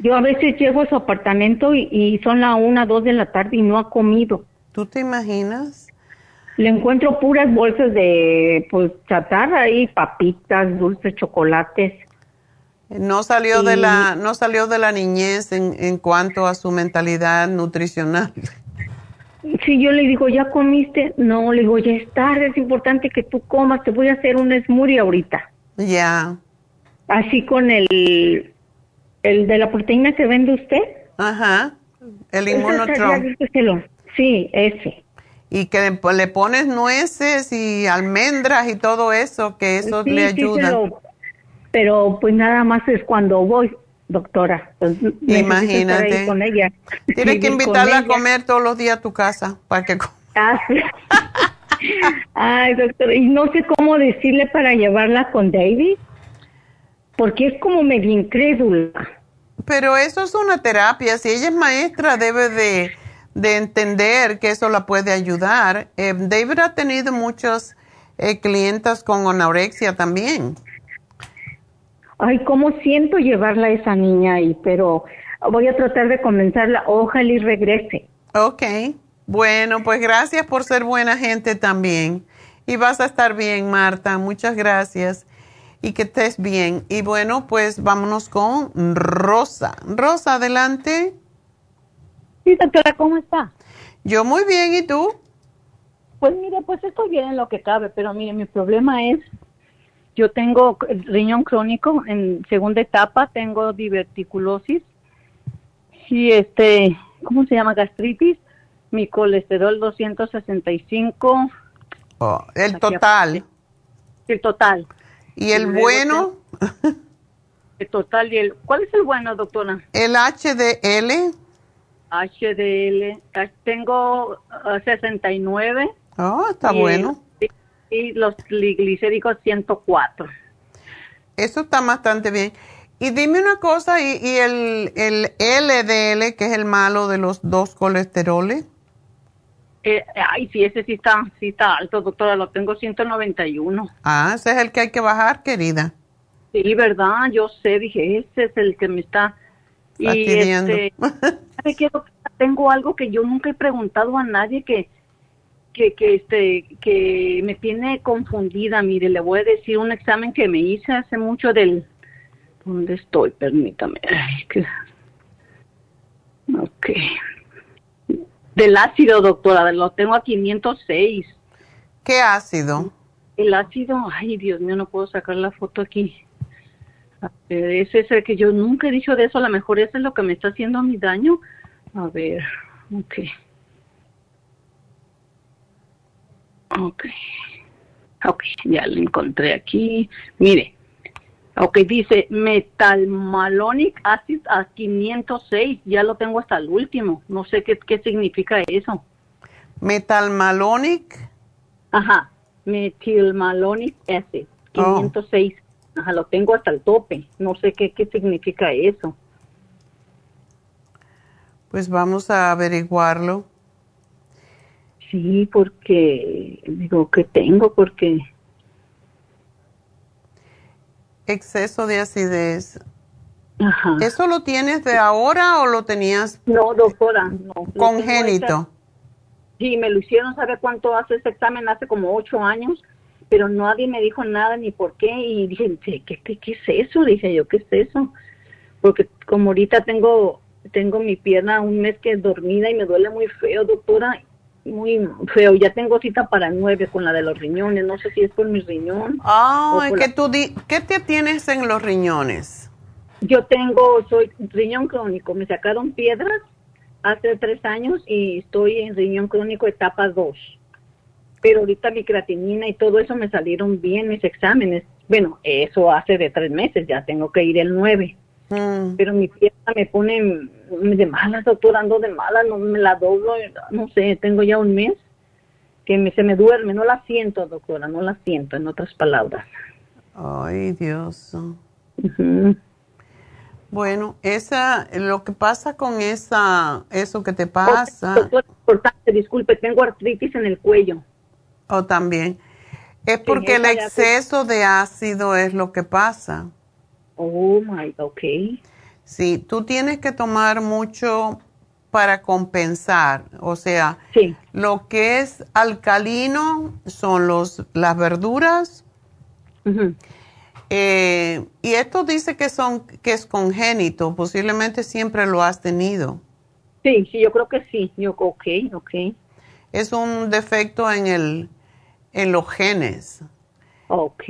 Yo a veces llego a su apartamento y, y son las una, dos de la tarde y no ha comido. ¿Tú te imaginas? Le encuentro puras bolsas de pues chatarra ahí, papitas, dulces, chocolates. No salió de Y- la, no salió de la niñez en, en cuanto a su mentalidad nutricional. Si yo le digo, ¿ya comiste? No, le digo, ya es tarde, es importante que tú comas, te voy a hacer un smoothie ahorita. Ya. Así con el, el de la proteína que vende usted. Ajá. El inmunotron. Sí, ese. Y que le, pones nueces y almendras y todo eso, que eso Sí, le sí, ayuda. se lo- pero pues nada más es cuando voy, doctora. Pues, necesito estar ahí Imagínate. con ella. Tienes que invitarla a comer todos los días a tu casa para que Ah, sí. Ay, doctora, y no sé cómo decirle para llevarla con David, porque es como medio incrédula. Pero eso es una terapia. Si ella es maestra, debe de, de entender que eso la puede ayudar. Eh, David ha tenido muchas eh, clientas con anorexia también. Ay, cómo siento llevarla a esa niña ahí, pero voy a tratar de convencerla, ojalá y regrese. Ok. Bueno, pues gracias por ser buena gente también. Y vas a estar bien, Marta. Muchas gracias. Y que estés bien. Y bueno, pues vámonos con Rosa. Rosa, adelante. Sí, doctora, ¿cómo está? Yo muy bien, ¿y tú? Pues mire, pues estoy bien en lo que cabe, pero mire, mi problema es, yo tengo el riñón crónico en segunda etapa, tengo diverticulosis y este, ¿cómo se llama? Gastritis, mi colesterol 265, Oh, el total. el total. ¿Y el bueno? El total y el, ¿cuál es el bueno, doctora? El HDL. HDL, ah, tengo ah, 69. Oh, está y- bueno. Y los triglicéridos 104. Eso está bastante bien. Y dime una cosa, ¿y, y el, el LDL, que es el malo de los dos colesteroles? Eh, ay, sí, ese sí está, sí está alto, doctora, lo tengo 191. Ah, ese es el que hay que bajar, querida. Sí, verdad, yo sé, dije, ese es el que me está... Y este, ¿sabe qué, tengo algo que yo nunca he preguntado a nadie que, que, que, este, que me tiene confundida. Mire, le voy a decir un examen que me hice hace mucho del... ¿Dónde estoy? Permítame. Ay, que- Ok. Del ácido, doctora, lo tengo a 506. ¿Qué ácido? El ácido, ay Dios mío, no puedo sacar la foto aquí. Ese es el que yo nunca he dicho de eso, a lo mejor ese es lo que me está haciendo mi daño. A ver, ok. Ok. Ok, ya lo encontré aquí. Mire, ok, dice metalmalonic acid a 506, ya lo tengo hasta el último. No sé qué, qué significa eso. Metalmalonic. Ajá, metilmalonic acid, Oh. 506. Ajá, lo tengo hasta el tope. No sé qué, qué significa eso. Pues vamos a averiguarlo. Sí, porque digo que tengo, porque exceso de acidez. Ajá. ¿Eso lo tienes de ahora o lo tenías? No, doctora, no. Congénito. Sí, me lo hicieron, ¿sabe cuánto hace este examen? Hace como ocho años, pero nadie me dijo nada ni por qué. Y dije, ¿qué, qué, qué es eso? Dije yo, ¿qué es eso? Porque como ahorita tengo, tengo mi pierna un mes que dormida y me duele muy feo, doctora, muy feo. Ya tengo cita para nueve con la de los riñones. No sé si es por mi riñón. Ah, que tú di ¿qué te tienes en los riñones? Yo tengo, soy riñón crónico. Me sacaron piedras hace tres años y estoy en riñón crónico etapa 2. Pero ahorita mi creatinina y todo eso me salieron bien mis exámenes. Bueno, eso hace de tres meses, ya tengo que ir el 9. Mm. Pero mi pierna me pone de malas, doctor, ando de malas, no me la doblo, no sé, tengo ya un mes que me, se me duerme, no la siento, doctora, no la siento, en otras palabras. Ay, Dios. Bueno, esa, lo que pasa con esa, eso que te pasa. Doctor, importante, disculpe, tengo artritis en el cuello. O también. Es porque el exceso de ácido es lo que pasa. Oh my, ok. Sí, tú tienes que tomar mucho para compensar. O sea, lo que es alcalino son los, las verduras. Eh, y esto dice que son que es congénito, posiblemente siempre lo has tenido. Sí, sí, yo creo que sí. Yo, ok, ok. Es un defecto en el en los genes. Ok.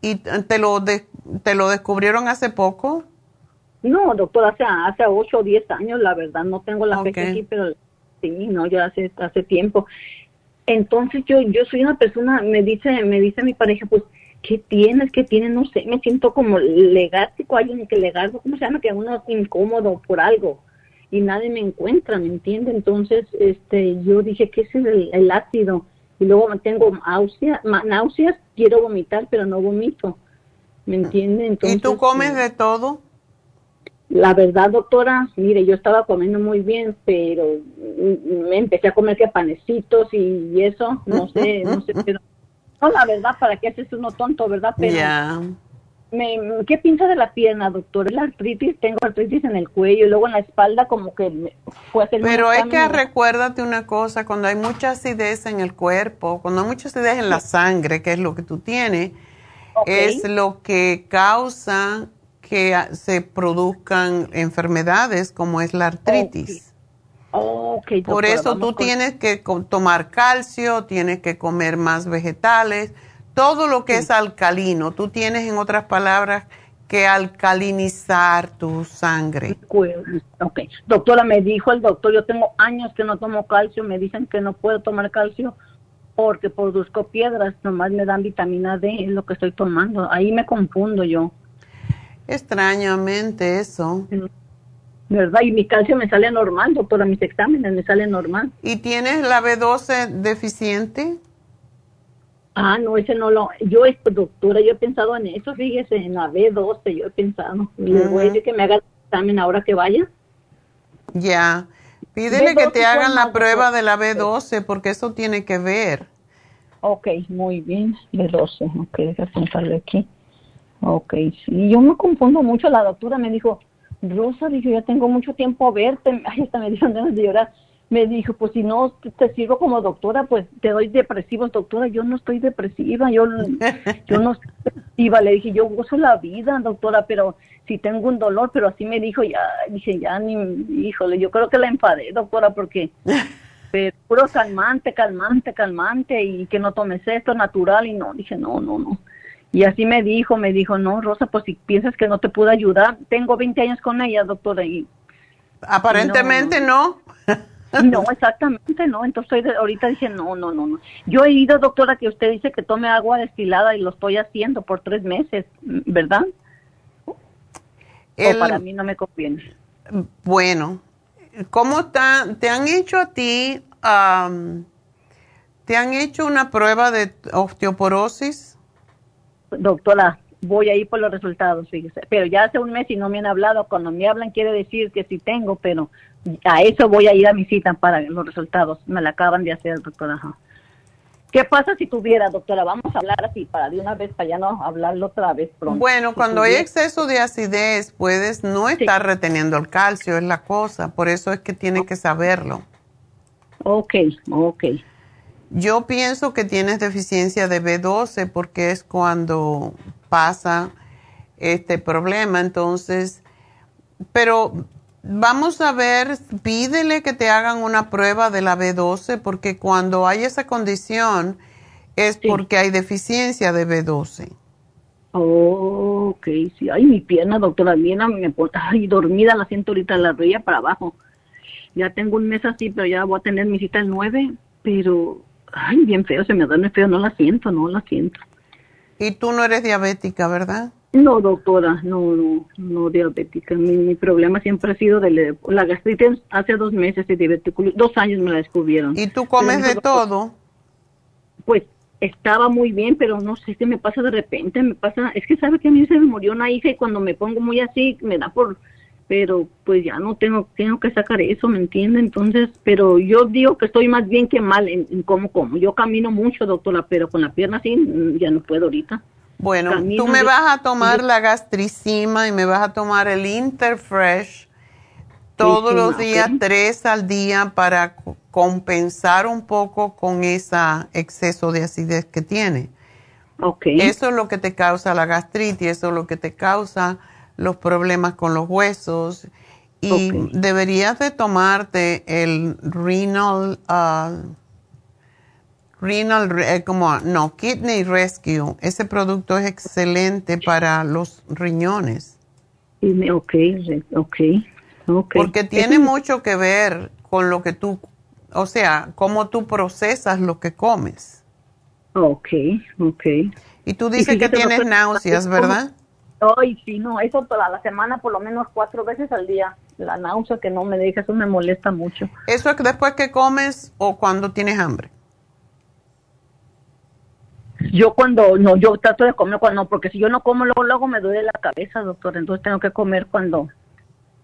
¿Y te lo te lo descubrieron hace poco? No, doctor, hace hace 8 o 10 años, la verdad, no tengo la fecha aquí, pero sí, no, ya hace hace tiempo. Entonces yo yo soy una persona, me dice me dice mi pareja, pues ¿qué tienes? ¿Qué tienes? No sé, me siento como legártico, alguien que legardo, ¿cómo se llama? Que uno es incómodo por algo y nadie me encuentra, ¿me entiende? Entonces, este, yo dije, ¿qué es el, el ácido? Y luego tengo náuseas, náuseas, quiero vomitar, pero no vomito, ¿me entiende? Entonces, ¿Y tú comes de todo? La verdad, doctora, mire, yo estaba comiendo muy bien, pero me empecé a comer que panecitos y, eso, no sé, no sé, pero no, la verdad, ¿para qué haces uno tonto, verdad? Pero me, ¿Qué piensa de la pierna, doctor? La artritis, tengo artritis en el cuello y luego en la espalda como que fue hacer Pero es que recuérdate una cosa, cuando hay mucha acidez en el cuerpo, cuando hay mucha acidez en la sangre, que es lo que tú tienes, es lo que causa que se produzcan enfermedades como es la artritis. Por eso tú tienes que tomar calcio, tienes que comer más vegetales, todo lo que es alcalino. Tú tienes, en otras palabras, que alcalinizar tu sangre. Ok. Doctora, me dijo el doctor, yo tengo años que no tomo calcio, me dicen que no puedo tomar calcio porque produzco piedras, nomás me dan vitamina D, es lo que estoy tomando. Ahí me confundo yo. Extrañamente eso. ¿verdad? Y mi calcio me sale normal, doctora, mis exámenes me salen normal. ¿Y tienes la B12 deficiente? Ah, no, ese no lo, yo, doctora, yo he pensado en eso, fíjese, en la B12, yo he pensado. Le voy a decir que me haga el examen ahora que vaya. Ya, pídele que te hagan la prueba de la B12, porque eso tiene que ver. Ok, muy bien, B12, ok, déjame apuntarle aquí. Ok, sí, yo me confundo mucho, la doctora me dijo, Rosa, dijo, ya tengo mucho tiempo a verte. Ay, hasta me dieron ganas de llorar. Me dijo, pues si no te sirvo como doctora, pues te doy depresivos, doctora. Yo no estoy depresiva, yo, yo no estoy depresiva. Le dije, yo gozo la vida, doctora, pero si tengo un dolor, pero así me dijo, ya, dije, ya, ni, híjole, yo creo que la enfadé, doctora, porque pero puro calmante, calmante, calmante, y que no tomes esto natural, y no, dije, no, no, no. Y así me dijo, me dijo, no, Rosa, pues si piensas que no te puedo ayudar, tengo 20 años con ella, doctora. Y Aparentemente no. No, exactamente no. Entonces ahorita dije, no, no, no, no. Yo he ido, doctora, que usted dice que tome agua destilada y lo estoy haciendo por tres meses, ¿verdad? O para mí no me conviene. Bueno, ¿cómo está? te han hecho a ti, te han hecho una prueba de osteoporosis? doctora, voy a ir por los resultados, fíjese. Pero ya hace un mes y no me han hablado. Cuando me hablan quiere decir que sí tengo, pero a eso voy a ir a mi cita para los resultados. Me la acaban de hacer, doctora. ¿Qué pasa si tuviera, doctora? Vamos a hablar así para de una vez, para ya no hablarlo otra vez pronto. Bueno, cuando hay exceso de acidez, puedes no estar reteniendo el calcio, es la cosa. Por eso es que tienes que saberlo. Ok, ok. Yo pienso que tienes deficiencia de B12 porque es cuando pasa este problema. Entonces, pero vamos a ver, pídele que te hagan una prueba de la B12 porque cuando hay esa condición es porque hay deficiencia de B12. Oh, ok, sí. Ay, mi pierna, doctora, bien, me pone, ay, dormida la siento ahorita, la rodilla para abajo. Ya tengo un mes así, pero ya voy a tener mi cita el 9, pero, ay, bien feo, se me duerme feo, no la siento, no la siento. Y tú no eres diabética, ¿verdad? No, doctora, no, no, no diabética. Mi, problema siempre ha sido de la gastritis hace dos meses y diverticulitis, dos años me la descubrieron. ¿Y tú comes de todo? Pues estaba muy bien, pero no sé qué me pasa de repente, me pasa, es que sabe que a mí se me murió una hija y cuando me pongo muy así me da por, pero pues ya no tengo, tengo que sacar eso, ¿me entiende? Entonces, pero yo digo que estoy más bien que mal en, en cómo como. Yo camino mucho, doctora, pero con la pierna así ya no puedo ahorita. Bueno, tú me vas a tomar la gastricima y me vas a tomar el Interfresh todos los días, tres al día, para compensar un poco con ese exceso de acidez que tiene. Okay. Eso es lo que te causa la gastritis, eso es lo que te causa los problemas con los huesos. Y deberías de tomarte el renal... Uh, Renal, eh, como, no, Kidney Rescue. Ese producto es excelente para los riñones. Ok, ok, ok. Porque tiene mucho que ver con lo que tú, o sea, cómo tú procesas lo que comes. Ok, ok. Y tú dices que tienes náuseas, ¿verdad? Ay, sí, no, eso toda la semana por lo menos cuatro veces al día. La náusea que no me deja, eso me molesta mucho. ¿Eso es después que comes o cuando tienes hambre? Yo cuando, no, yo trato de comer cuando, porque si yo no como luego, luego me duele la cabeza, doctor, entonces tengo que comer cuando,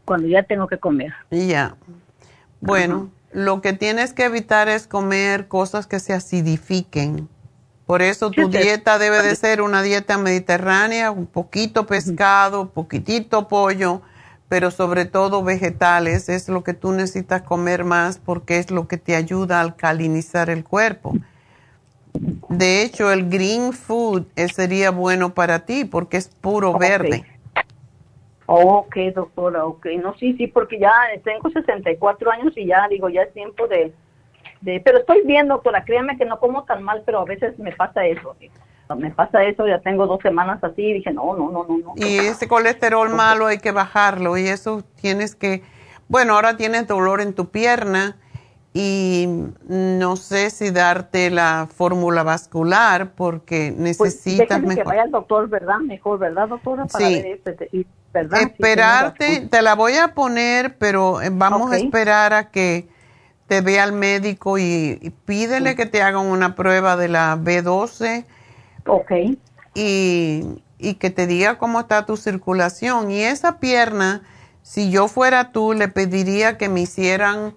cuando ya tengo que comer. Ya. Bueno, lo que tienes que evitar es comer cosas que se acidifiquen. Por eso tu dieta debe de ser una dieta mediterránea, un poquito pescado, un poquitito pollo, pero sobre todo vegetales. Es lo que tú necesitas comer más porque es lo que te ayuda a alcalinizar el cuerpo. De hecho, el green food eh, sería bueno para ti porque es puro verde. ok, doctora, ok. No, sí, sí, porque ya tengo 64 años y ya digo, ya es tiempo de, de... Pero estoy bien, doctora, créame que no como tan mal, pero a veces me pasa eso. Me pasa eso, ya tengo dos semanas así y dije, no, no, no, no. no y ese colesterol malo hay que bajarlo y eso tienes que... Bueno, ahora tienes dolor en tu pierna y no sé si darte la fórmula vascular porque pues, necesitas pues, que vaya al doctor, ¿verdad? Mejor, ¿verdad, doctora? Para sí. Este, Esperarte, te la voy a poner, pero eh, vamos a esperar a que te vea el médico y, pídele que te hagan una prueba de la B12. Ok. Y, y que te diga cómo está tu circulación. Y esa pierna, si yo fuera tú, le pediría que me hicieran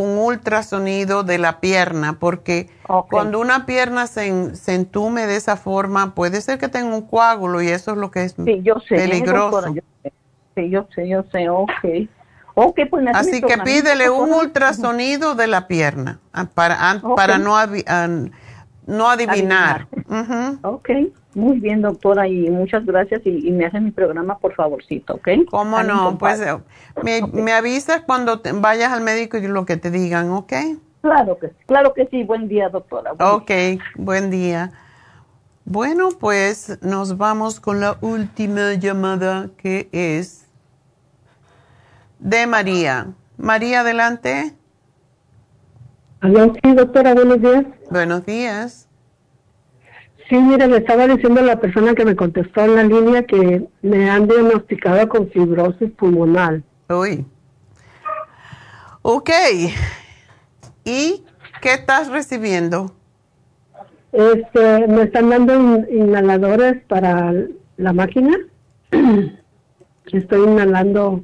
un ultrasonido de la pierna, porque cuando una pierna se, se, entume de esa forma, puede ser que tenga un coágulo y eso es lo que es peligroso. sí, yo sé, yo sé, ok. Okay, pues Así que pídele un ultrasonido de la pierna ah, para, para no, no adivinar. Ok. Muy bien, doctora, y muchas gracias. Y, me hacen mi programa, por favorcito, ¿ok? ¿Cómo no? Pues me, me, avisas cuando vayas al médico y lo que te digan, ¿ok? Claro que, claro que sí. Buen día, doctora. ok, buen día. Bueno, pues nos vamos con la última llamada que es de María. María, adelante. Hola, sí, doctora, buenos días. Buenos días. Sí, mire, le estaba diciendo a la persona que me contestó en la línea que me han diagnosticado con fibrosis pulmonar. Uy. Ok. ¿Y qué estás recibiendo? Este, me están dando inhaladores para la máquina. Estoy inhalando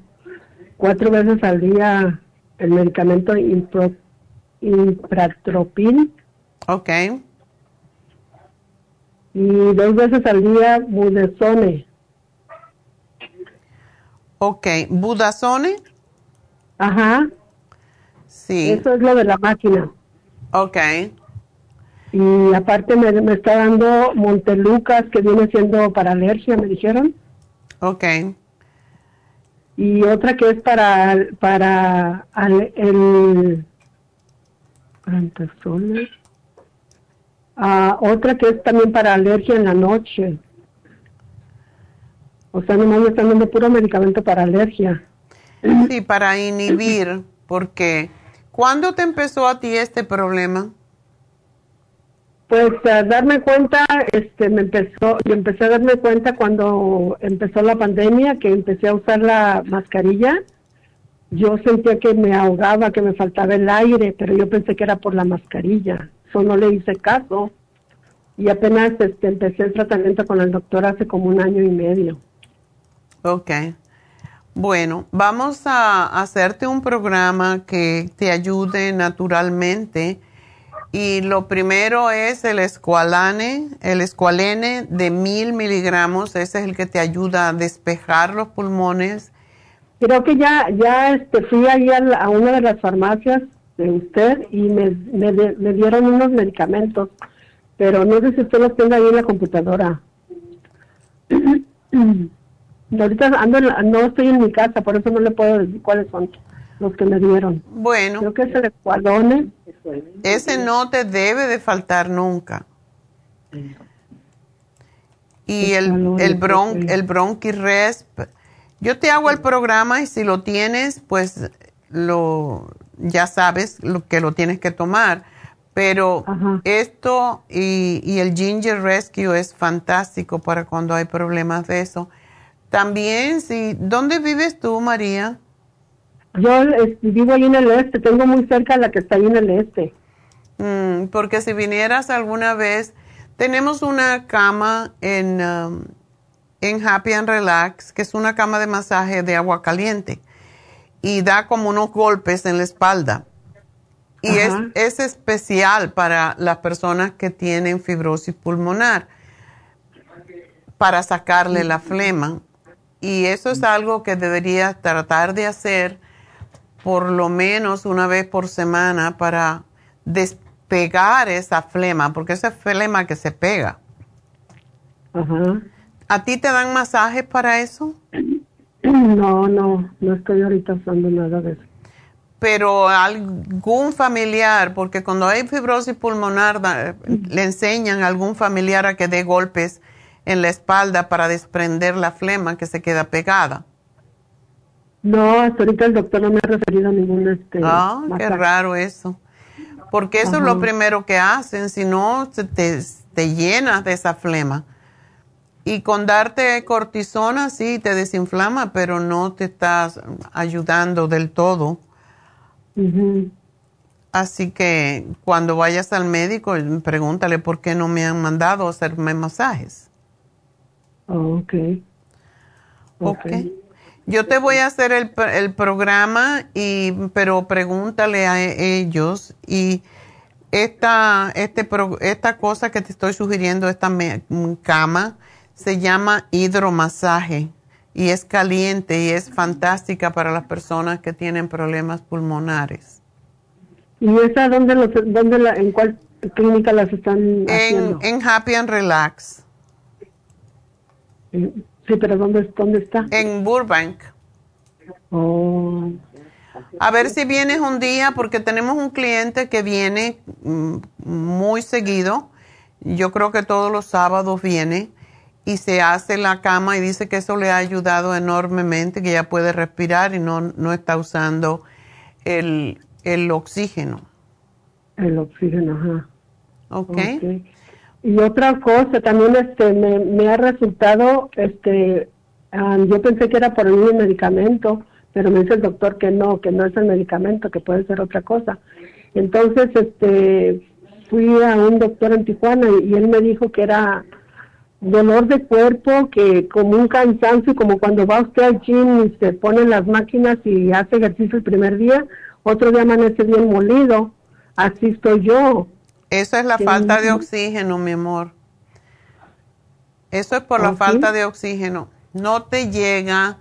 cuatro veces al día el medicamento impro, Impratropin. Ok. Y dos veces al día Budesone. Ok, Budasone. Ajá. Sí. Eso es lo de la máquina. Ok. Y aparte me, me está dando Montelucas, que viene siendo para alergia, me dijeron. Ok. Y otra que es para, para el... Antazoles. Ah, otra que es también para alergia en la noche. O sea, nomás me están dando puro medicamento para alergia. Sí, para inhibir, porque ¿cuándo te empezó a ti este problema? Pues a darme cuenta, este, me empezó, yo empecé a darme cuenta cuando empezó la pandemia, que empecé a usar la mascarilla. Yo sentía que me ahogaba, que me faltaba el aire, pero yo pensé que era por la mascarilla. Eso no le hice caso. Y apenas este, empecé el tratamiento con el doctor hace como un año y medio. Ok. Bueno, vamos a hacerte un programa que te ayude naturalmente. Y lo primero es el escualane, el escualene de mil miligramos. Ese es el que te ayuda a despejar los pulmones. Creo que ya, ya este, fui ahí a, la- a una de las farmacias de usted y me, me, de- me dieron unos medicamentos, pero no sé si usted los tenga ahí en la computadora. Ahorita ando en la- no estoy en mi casa, por eso no le puedo decir cuáles son los que me dieron. Bueno. Creo que es el escuadone. Ese no te debe de faltar nunca. Y el, el, bron, el bronquiresp. Yo te hago el programa y si lo tienes, pues lo ya sabes lo que lo tienes que tomar. Pero esto y, y el Ginger Rescue es fantástico para cuando hay problemas de eso. También, si, ¿dónde vives tú, María? Yo este, vivo ahí en el este, tengo muy cerca la que está ahí en el este. Mm, porque si vinieras alguna vez, tenemos una cama en, um, en Happy and Relax, que es una cama de masaje de agua caliente y da como unos golpes en la espalda. Y es, es especial para las personas que tienen fibrosis pulmonar, para sacarle la flema. Y eso es algo que deberías tratar de hacer por lo menos una vez por semana para despegar esa flema, porque esa flema que se pega. Ajá. ¿A ti te dan masajes para eso? No, no, no estoy ahorita usando nada de eso. Pero algún familiar, porque cuando hay fibrosis pulmonar da- le enseñan a algún familiar a que dé golpes en la espalda para desprender la flema que se queda pegada. No, hasta ahorita el doctor no me ha referido a ningún este. Ah, qué raro eso. Porque eso es lo primero que hacen, si no se te, te llenas de esa flema. Y con darte cortisona sí te desinflama, pero no te estás ayudando del todo. Así que cuando vayas al médico, pregúntale por qué no me han mandado a hacerme masajes. Oh, ok. Ok. Yo te voy a hacer el, el programa, y, pero pregúntale a e- ellos. Y esta, este, pro- esta cosa que te estoy sugiriendo, esta me- cama, se llama hidromasaje. Y es caliente y es fantástica para las personas que tienen problemas pulmonares. ¿Y esa dónde, los, dónde la, en cuál clínica las están En, haciendo? en Happy and Relax. Sí, pero ¿dónde, dónde está? En Burbank. Oh, A ver si vienes un día, porque tenemos un cliente que viene mm, muy seguido. Yo creo que todos los sábados viene y se hace la cama y dice que eso le ha ayudado enormemente, que ya puede respirar y no, no está usando el, el oxígeno. el oxígeno, ajá. ¿Ok? Ok. Y otra cosa, también este, me, me ha resultado, este, ah, yo pensé que era por el medicamento, pero me dice el doctor que no, que no es el medicamento, que puede ser otra cosa. Entonces, este, fui a un doctor en Tijuana y, y él me dijo que era dolor de cuerpo, que como un cansancio, como cuando va usted al gym y se pone las máquinas y hace ejercicio el primer día, otro día amanece bien molido. Así estoy yo. Eso es la falta de oxígeno, mi amor. Eso es por la falta de oxígeno. No te llega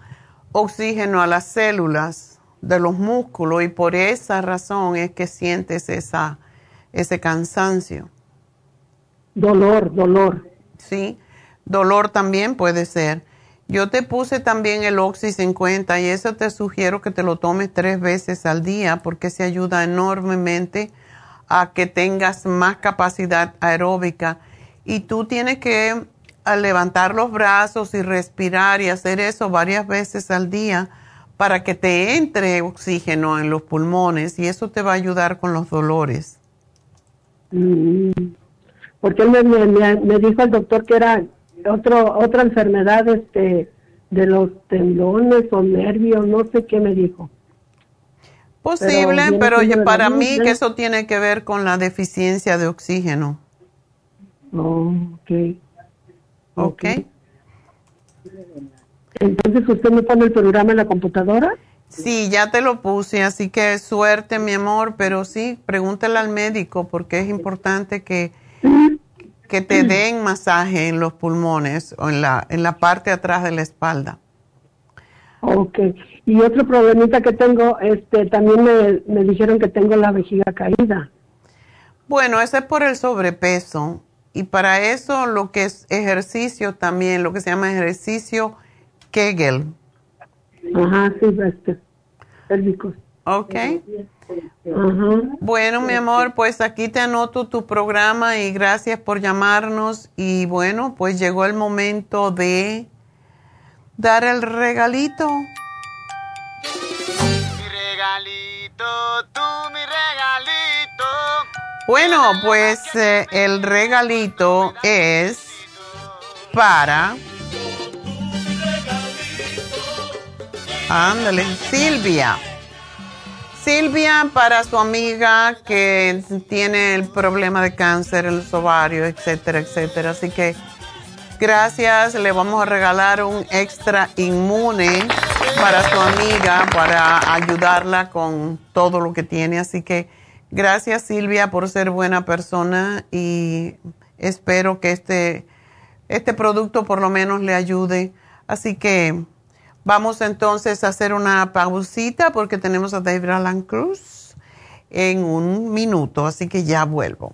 oxígeno a las células de los músculos y por esa razón es que sientes esa, ese cansancio. Dolor, dolor. Sí, dolor también puede ser. Yo te puse también el Oxy 50 y eso te sugiero que te lo tomes tres veces al día porque se ayuda enormemente a que tengas más capacidad aeróbica. Y tú tienes que levantar los brazos y respirar y hacer eso varias veces al día para que te entre oxígeno en los pulmones y eso te va a ayudar con los dolores. Mm. porque él me, dijo el doctor que era otro, otra enfermedad este, de los tendones o nervios, no sé qué me dijo. Posible, pero, para mí que eso tiene que ver con la deficiencia de oxígeno. Oh, ok. Ok. Entonces, ¿usted me pone el programa en la computadora? Sí, ya te lo puse, así que suerte, mi amor, pero sí, pregúntale al médico porque es importante que, que te den masaje en los pulmones o en la, en la parte atrás de la espalda. Ok. Y otro problemita que tengo, este, también me, me dijeron que tengo la vejiga caída. Bueno, ese es por el sobrepeso. Y para eso lo que es ejercicio también, lo que se llama ejercicio Kegel. Ajá, sí, este, pélvicos. Ok. Bueno, mi amor, pues aquí te anoto tu programa y gracias por llamarnos. Y bueno, pues llegó el momento de dar el regalito. Mi regalito, tú mi regalito. Bueno, pues eh, el regalito es para... Ándale, Silvia. Silvia, para su amiga que tiene el problema de cáncer en los ovarios, etcétera, etcétera. Así que gracias, le vamos a regalar un extra inmune para su amiga, para ayudarla con todo lo que tiene. Así que gracias Silvia por ser buena persona y espero que este, este producto por lo menos le ayude. Así que Vamos entonces a hacer una pausita porque tenemos a David Alan Cruz en un minuto, así que ya vuelvo.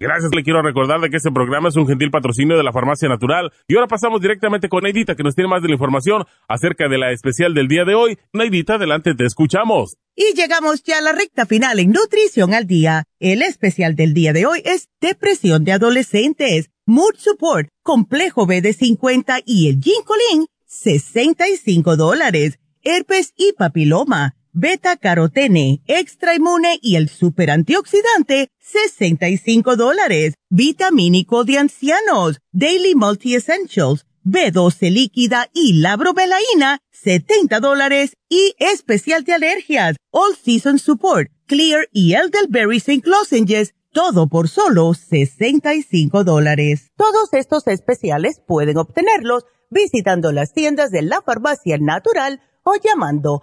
Gracias, le quiero recordar de que este programa es un gentil patrocinio de la Farmacia Natural. Y ahora pasamos directamente con Neidita, que nos tiene más de la información acerca de la especial del día de hoy. Neidita, adelante, te escuchamos. Y llegamos ya a la recta final en Nutrición al Día. El especial del día de hoy es Depresión de Adolescentes, Mood Support, Complejo B de 50 y el Ginkolin, 65 dólares. Herpes y papiloma beta carotene, extra inmune y el super antioxidante, 65 dólares. Vitamínico de ancianos, Daily Multi Essentials, B12 líquida y la bromelaína, 70 dólares. Y especial de alergias, All Season Support, Clear y Elderberry St. Lozenges, todo por solo 65 dólares. Todos estos especiales pueden obtenerlos visitando las tiendas de la farmacia natural o llamando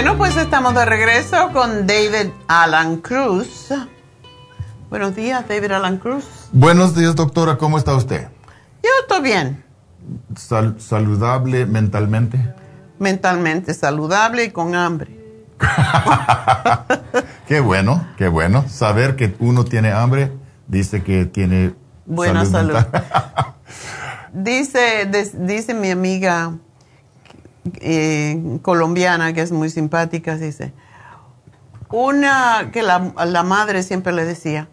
Bueno, pues estamos de regreso con David Alan Cruz. Buenos días, David Alan Cruz. Buenos días, doctora. ¿Cómo está usted? Yo estoy bien. ¿Saludable mentalmente? Mentalmente saludable y con hambre. qué bueno, qué bueno. Saber que uno tiene hambre dice que tiene buena salud. dice, dice mi amiga eh, colombiana que es muy simpática, dice, una que la, la, madre siempre le decía,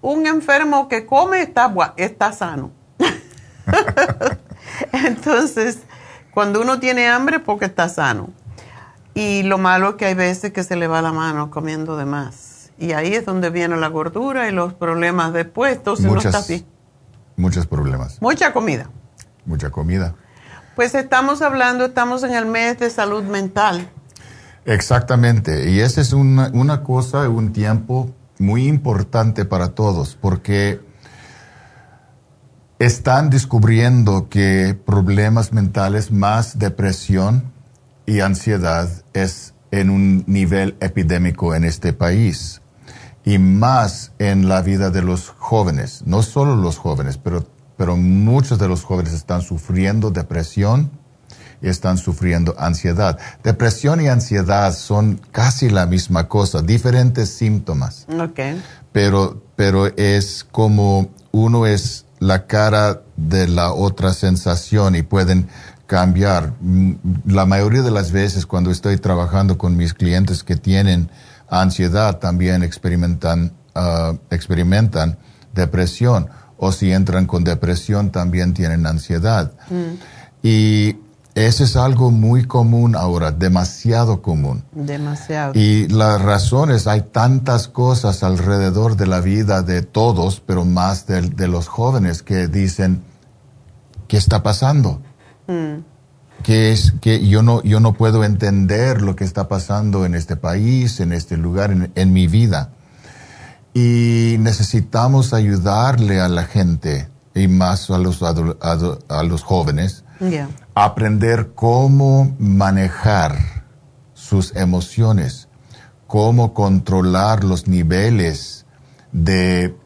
un enfermo que come está, está sano. Entonces, cuando uno tiene hambre, porque está sano. Y lo malo es que hay veces que se le va la mano comiendo de más. Y ahí es donde viene la gordura y los problemas después. Entonces Muchas, no está bien. Muchos problemas. Mucha comida. Mucha comida. Pues estamos hablando, estamos en el mes de salud mental. Exactamente, y esa es una, una cosa, un tiempo muy importante para todos, porque están descubriendo que problemas mentales más depresión y ansiedad es en un nivel epidémico en este país y más en la vida de los jóvenes, no solo los jóvenes, pero pero muchos de los jóvenes están sufriendo depresión y están sufriendo ansiedad. Depresión y ansiedad son casi la misma cosa, diferentes síntomas. Okay. Pero, pero es como uno es la cara de la otra sensación y pueden cambiar. La mayoría de las veces cuando estoy trabajando con mis clientes que tienen ansiedad también experimentan, uh, experimentan depresión o si entran con depresión también tienen ansiedad. Mm. Y eso es algo muy común ahora, demasiado común. Demasiado. Y las razones, hay tantas cosas alrededor de la vida de todos, pero más de, de los jóvenes que dicen, ¿qué está pasando? Mm. Que es que yo no, yo no puedo entender lo que está pasando en este país, en este lugar, en, en mi vida y necesitamos ayudarle a la gente y más a los, a, los jóvenes a aprender cómo manejar sus emociones, cómo controlar los niveles de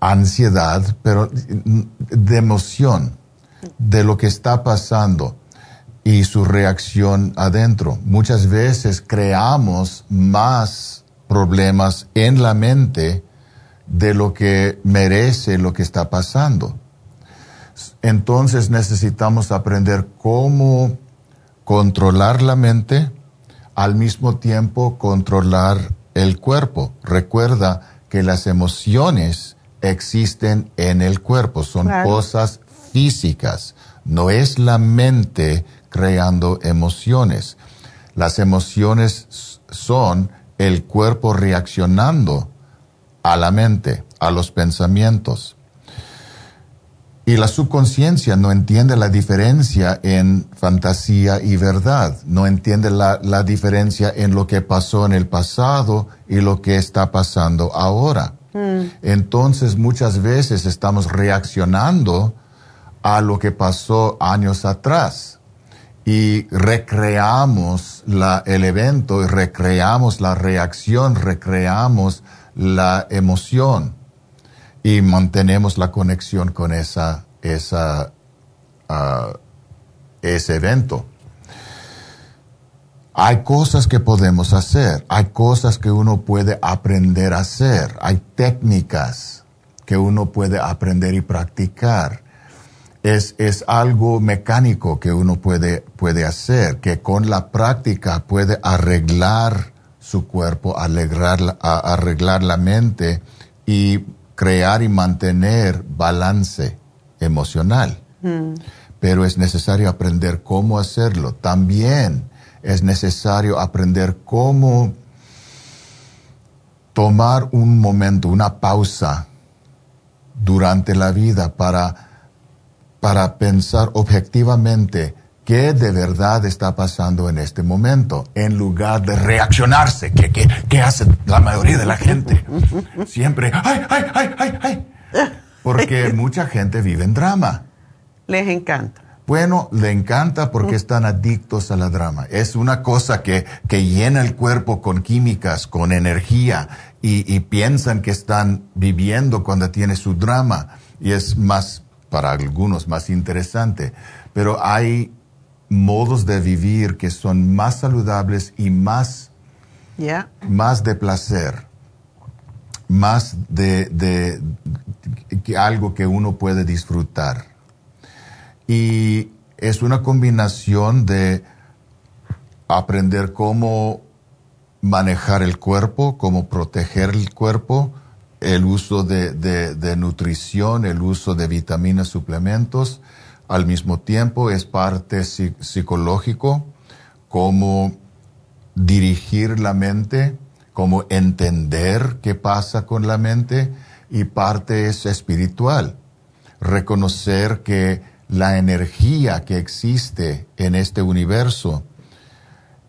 ansiedad, pero de emoción, de lo que está pasando y su reacción adentro. Muchas veces creamos más problemas en la mente de lo que merece lo que está pasando. Entonces necesitamos aprender cómo controlar la mente, al mismo tiempo controlar el cuerpo. Recuerda que las emociones existen en el cuerpo, son cosas físicas, no es la mente creando emociones. Las emociones son el cuerpo reaccionando a la mente, a los pensamientos. Y la subconsciencia no entiende la diferencia en fantasía y verdad, no entiende la, la, diferencia en lo que pasó en el pasado y lo que está pasando ahora. Mm. Entonces muchas veces estamos reaccionando a lo que pasó años atrás y recreamos la, el evento, y recreamos la reacción, recreamos la emoción y mantenemos la conexión con esa, esa, ah, ese evento. Hay cosas que podemos hacer, hay cosas que uno puede aprender a hacer, hay técnicas que uno puede aprender y practicar es, es algo mecánico que uno puede, puede hacer, que con la práctica puede arreglar su cuerpo, arreglar, arreglar la mente y crear y mantener balance emocional. Mm. pero es necesario aprender cómo hacerlo. También es necesario aprender cómo tomar un momento, una pausa durante la vida para, para pensar objetivamente qué de verdad está pasando en este momento, en lugar de reaccionarse, que, que, hace la mayoría de la gente. Siempre, ay, ay, ay, ay, ay. Porque mucha gente vive en drama. Les encanta. Bueno, le encanta porque están adictos a la drama. Es una cosa que, que llena el cuerpo con químicas, con energía, y, y, piensan que están viviendo cuando tiene su drama. Y es más, para algunos, más interesante. Pero hay modos de vivir que son más saludables y más, más de placer, más de, de, de algo que uno puede disfrutar. Y es una combinación de aprender cómo manejar el cuerpo, cómo proteger el cuerpo, el uso de, de, nutrición, el uso de vitaminas, suplementos. Al mismo tiempo es parte psicológico, cómo dirigir la mente, cómo entender qué pasa con la mente y parte es espiritual. Reconocer que la energía que existe en este universo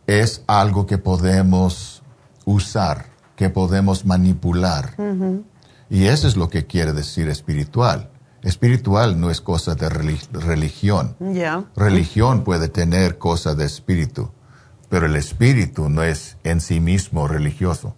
es algo que podemos usar, que podemos manipular. Y eso es lo que quiere decir espiritual. Espiritual no es cosa de religión. Religión puede tener cosas de espíritu, pero el espíritu no es en sí mismo religioso.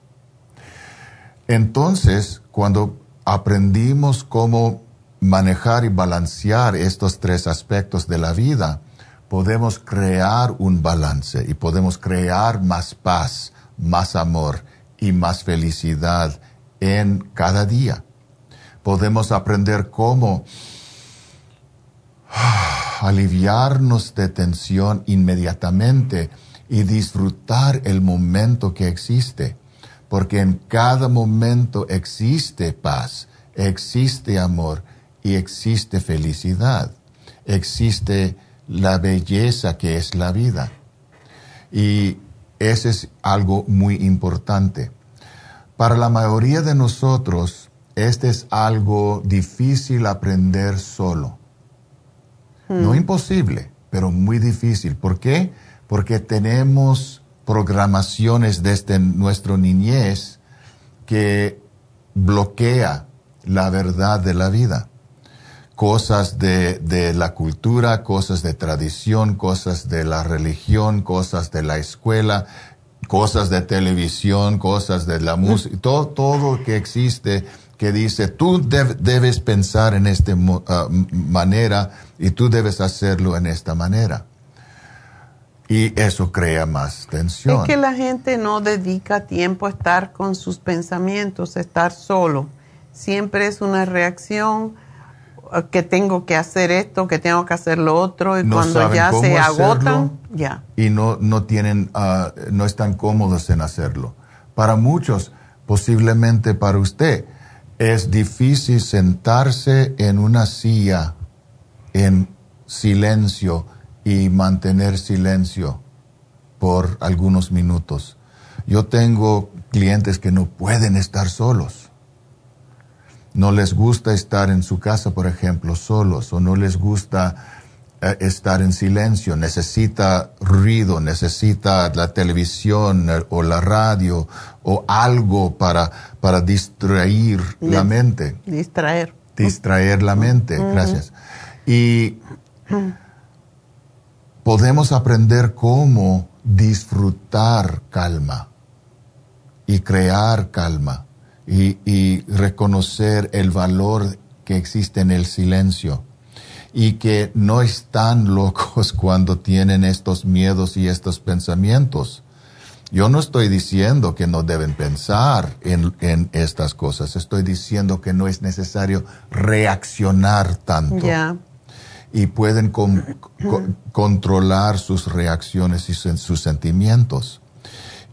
Entonces, cuando aprendimos cómo manejar y balancear estos tres aspectos de la vida, podemos crear un balance y podemos crear más paz, más amor y más felicidad en cada día. Podemos aprender cómo aliviarnos de tensión inmediatamente y disfrutar el momento que existe, porque en cada momento existe paz, existe amor y existe felicidad, existe la belleza que es la vida. Y ese es algo muy importante. Para la mayoría de nosotros, este es algo difícil aprender solo. No hmm. imposible, pero muy difícil. ¿Por qué? Porque tenemos programaciones desde nuestra niñez que bloquea la verdad de la vida cosas de, de, la cultura, cosas de tradición, cosas de la religión, cosas de la escuela, cosas de televisión, cosas de la música, todo, todo que existe que dice, tú debes pensar en esta ah, manera y tú debes hacerlo en esta manera. Y eso crea más tensión. Es que la gente no dedica tiempo a estar con sus pensamientos, a estar solo. Siempre es una reacción que tengo que hacer esto, que tengo que hacer lo otro, y cuando ya se agotan, ya. Y no, no tienen, ah, no están cómodos en hacerlo. Para muchos, posiblemente para usted, es difícil sentarse en una silla en silencio y mantener silencio por algunos minutos. Yo tengo clientes que no pueden estar solos no les gusta estar en su casa, por ejemplo, solos, o no les gusta eh, estar en silencio, necesita ruido, necesita la televisión eh, o la radio o algo para, para distraer la mente. Distraer. Distraer la mente, gracias. Y podemos aprender cómo disfrutar calma y crear calma y, reconocer el valor que existe en el silencio y que no están locos cuando tienen estos miedos y estos pensamientos. Yo no estoy diciendo que no deben pensar en, estas cosas, estoy diciendo que no es necesario reaccionar tanto. Y pueden controlar sus reacciones y sus sentimientos.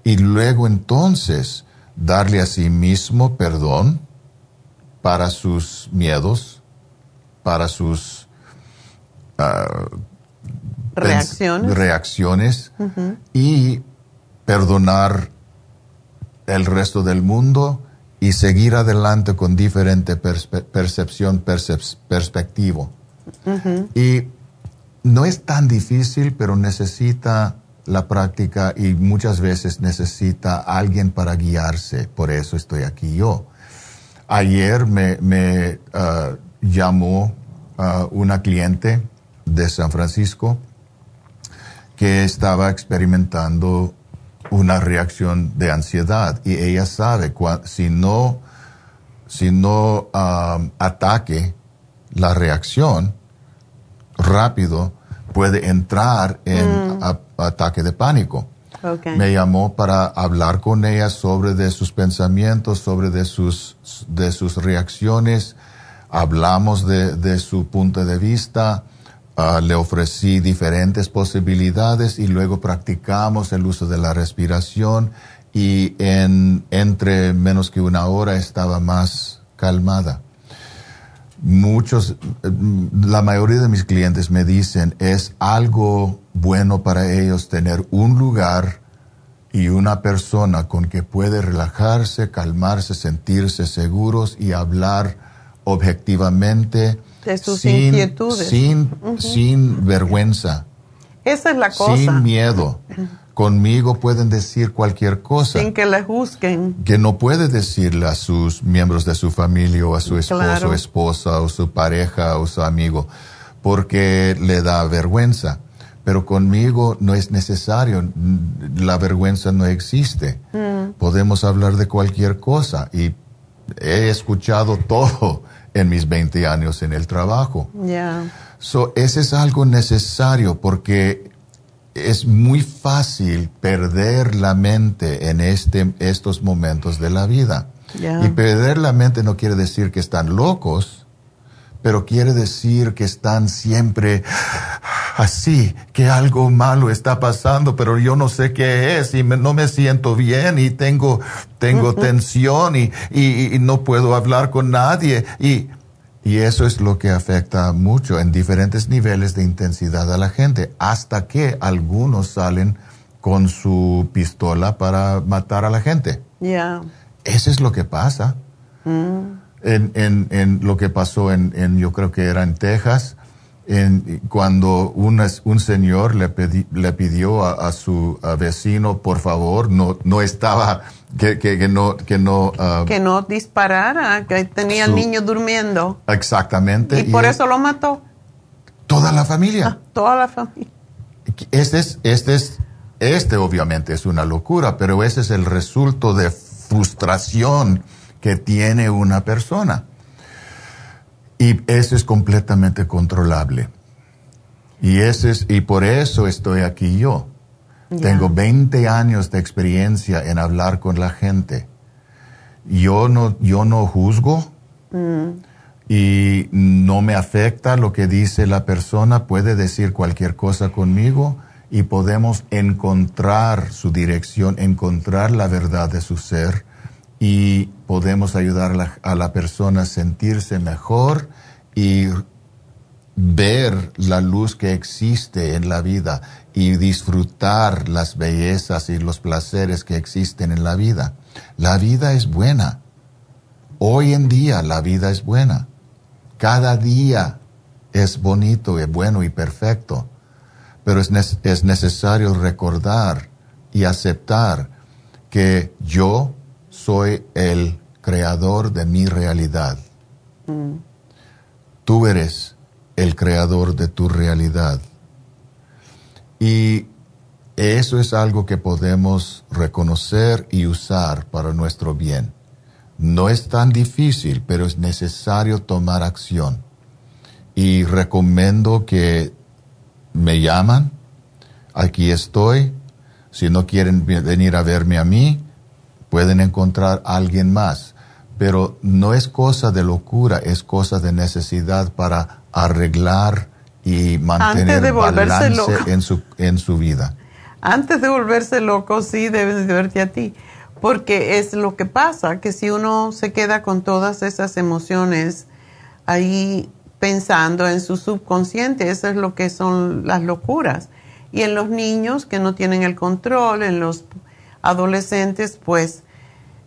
Y luego entonces darle a sí mismo perdón para sus miedos, para sus ah, Reacciones. reacciones y perdonar el resto del mundo y seguir adelante con diferente perspe- percepción, percep- perspectivo. Y no es tan difícil, pero necesita la práctica y muchas veces necesita alguien para guiarse. Por eso estoy aquí yo. Ayer me, ah, llamó ah, una cliente de San Francisco que estaba experimentando una reacción de ansiedad y ella sabe cua- si no si no um, ataque la reacción rápido puede entrar en a- ataque de pánico. Okay. Me llamó para hablar con ella sobre de sus pensamientos, sobre de sus, de sus reacciones. Hablamos de, de su punto de vista. Ah, le ofrecí diferentes posibilidades y luego practicamos el uso de la respiración y en entre menos que una hora estaba más calmada. Muchos, eh, la mayoría de mis clientes me dicen es algo bueno para ellos tener un lugar y una persona con que puede relajarse, calmarse, sentirse seguros y hablar objetivamente De sus sin, inquietudes. sin, sin vergüenza, Esa es la cosa. sin miedo. Conmigo pueden decir cualquier cosa Sin que le juzguen. que no puede decirle a sus miembros de su familia o a su esposo, Claro. esposa o su pareja o su amigo, porque le da vergüenza. Pero conmigo no es necesario, la vergüenza no existe. Mm. Podemos hablar de cualquier cosa y he escuchado todo en mis 20 años en el trabajo. Ya. So, ese es algo necesario porque es muy fácil perder la mente en este, estos momentos de la vida. Y perder la mente no quiere decir que están locos, pero quiere decir que están siempre así, que algo malo está pasando, pero yo no sé qué es y me- no me siento bien y tengo, tengo tensión y, y- y no puedo hablar con nadie. Y, y eso es lo que afecta mucho en diferentes niveles de intensidad a la gente, hasta que algunos salen con su pistola para matar a la gente. Ya. Eso es lo que pasa. Mm. En, en, en lo que pasó en, en, yo creo que era en Texas, en, cuando un, un señor le, pedi- le pidió a, a su a vecino, por favor, no, no estaba, que, que, que no, que no, ah, Que no disparara, que tenía Su- el niño durmiendo. exactamente. Y por él- eso lo mató. Toda la familia. Toda la familia. Este es, este es, este obviamente es una locura, pero ese es el resultado de frustración que tiene una persona. Y eso es completamente controlable. Y ese es, y por eso estoy aquí yo. Tengo 20 años de experiencia en hablar con la gente. Yo no, yo no juzgo Mm. y no me afecta lo que dice la persona, puede decir cualquier cosa conmigo y podemos encontrar su dirección, encontrar la verdad de su ser y podemos ayudar a la, persona a sentirse mejor y ver la luz que existe en la vida y disfrutar las bellezas y los placeres que existen en la vida. La vida es buena. Hoy en día la vida es buena. Cada día es bonito y bueno y perfecto. Pero es, es necesario recordar y aceptar que yo soy el creador de mi realidad. Tú eres el creador de tu realidad. Y eso es algo que podemos reconocer y usar para nuestro bien. No es tan difícil, pero es necesario tomar acción. Y recomiendo que me llaman, aquí estoy. Si no quieren venir a verme a mí, pueden encontrar a alguien más. Pero no es cosa de locura, es cosa de necesidad para arreglar y mantener de balance loco. en su, en su vida. Antes de volverse loco, sí debes de verte a ti. Porque es lo que pasa, que si uno se queda con todas esas emociones ahí pensando en su subconsciente. Eso es lo que son las locuras. Y en los niños que no tienen el control, en los adolescentes, pues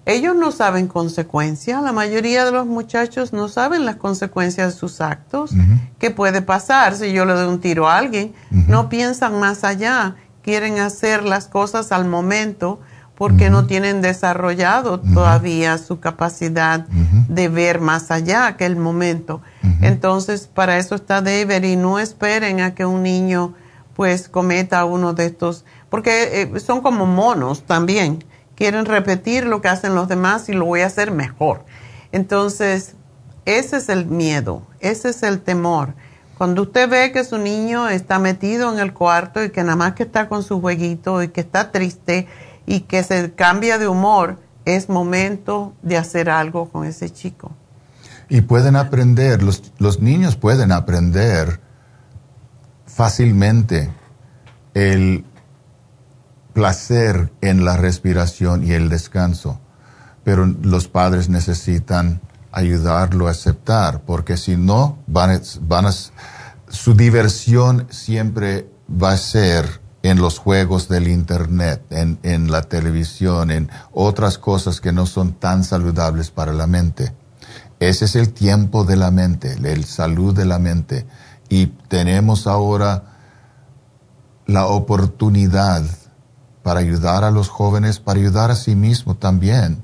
ellos no saben consecuencias. La mayoría de los muchachos no saben las consecuencias de sus actos. ¿Qué puede pasar si yo le doy un tiro a alguien? No piensan más allá. Quieren hacer las cosas al momento porque no tienen desarrollado todavía su capacidad de ver más allá que el momento. Entonces, para eso está David y no esperen a que un niño pues cometa uno de estos, porque eh, son como monos también, quieren repetir lo que hacen los demás y lo voy a hacer mejor. Entonces, ese es el miedo, ese es el temor. Cuando usted ve que su niño está metido en el cuarto y que nada más que está con su jueguito y que está triste, y que se cambia de humor, es momento de hacer algo con ese chico. Y pueden aprender, los, los niños pueden aprender fácilmente el placer en la respiración y el descanso, pero los padres necesitan ayudarlo a aceptar, porque si no, van, van su diversión siempre va a ser en los juegos del Internet, en, en la televisión, en otras cosas que no son tan saludables para la mente. Ese es el tiempo de la mente, el salud de la mente. Y tenemos ahora la oportunidad para ayudar a los jóvenes, para ayudar a sí mismo también,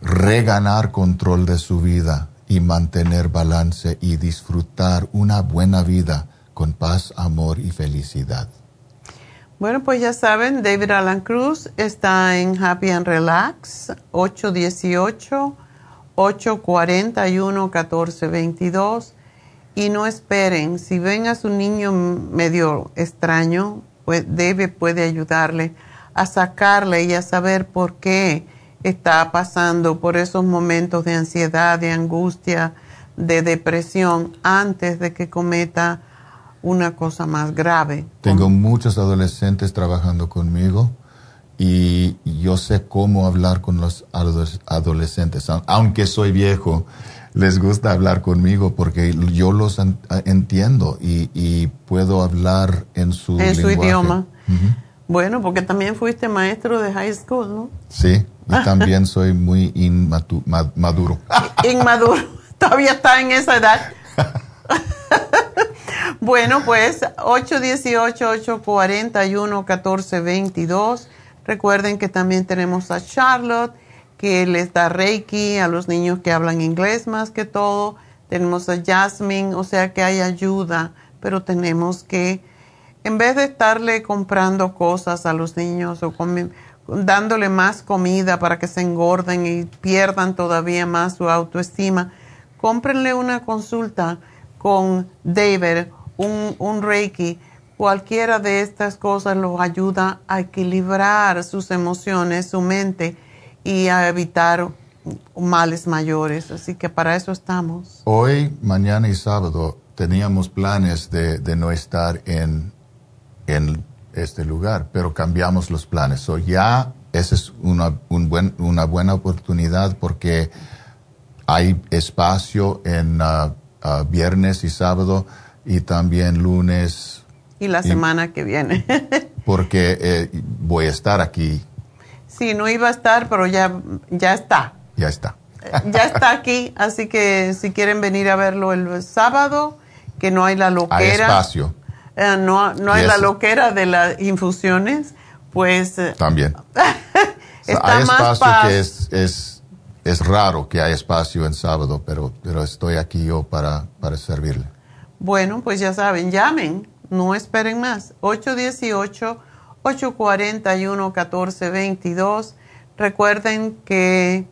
reganar control de su vida y mantener balance y disfrutar una buena vida con paz, amor y felicidad. Bueno, pues ya saben, David Alan Cruz está en Happy and Relax, 818-841-1422. Y no esperen, si ven a su niño medio extraño, David puede ayudarle a sacarle y a saber por qué está pasando por esos momentos de ansiedad, de angustia, de depresión, antes de que cometa una cosa más grave. Tengo muchos adolescentes trabajando conmigo y yo sé cómo hablar con los adolescentes. Aunque soy viejo, les gusta hablar conmigo porque yo los entiendo y, puedo hablar en su, en su idioma. Bueno, porque también fuiste maestro de high school, ¿no? Sí, y también soy muy inmaduro. Inmaduro, todavía está en esa edad. Bueno, pues 818-841-1422. Recuerden que también tenemos a Charlotte, que les da Reiki a los niños que hablan inglés más que todo. Tenemos a Jasmine, o sea que hay ayuda, pero tenemos que, en vez de estarle comprando cosas a los niños o dándole más comida para que se engorden y pierdan todavía más su autoestima, cómprenle una consulta con David un, Reiki, cualquiera de estas cosas los ayuda a equilibrar sus emociones, su mente y a evitar males mayores. Así que para eso estamos. Hoy, mañana y sábado teníamos planes de, no estar en, en, este lugar, pero cambiamos los planes. So ya esa es una, un buen, una buena oportunidad porque hay espacio en uh, uh, viernes y sábado y también lunes. Y la semana que viene. porque eh, voy a estar aquí. Sí, no iba a estar, pero ya, ya está. Ya está. Eh, ya está aquí, así que si quieren venir a verlo el sábado, que no hay la loquera. Hay espacio. Eh, no, no hay la loquera de las infusiones, pues... También. hay espacio que es, es, es, raro que hay espacio en sábado, pero, pero estoy aquí yo para, para servirle. Bueno, pues ya saben, llamen, no esperen más. 818-841-1422. Recuerden que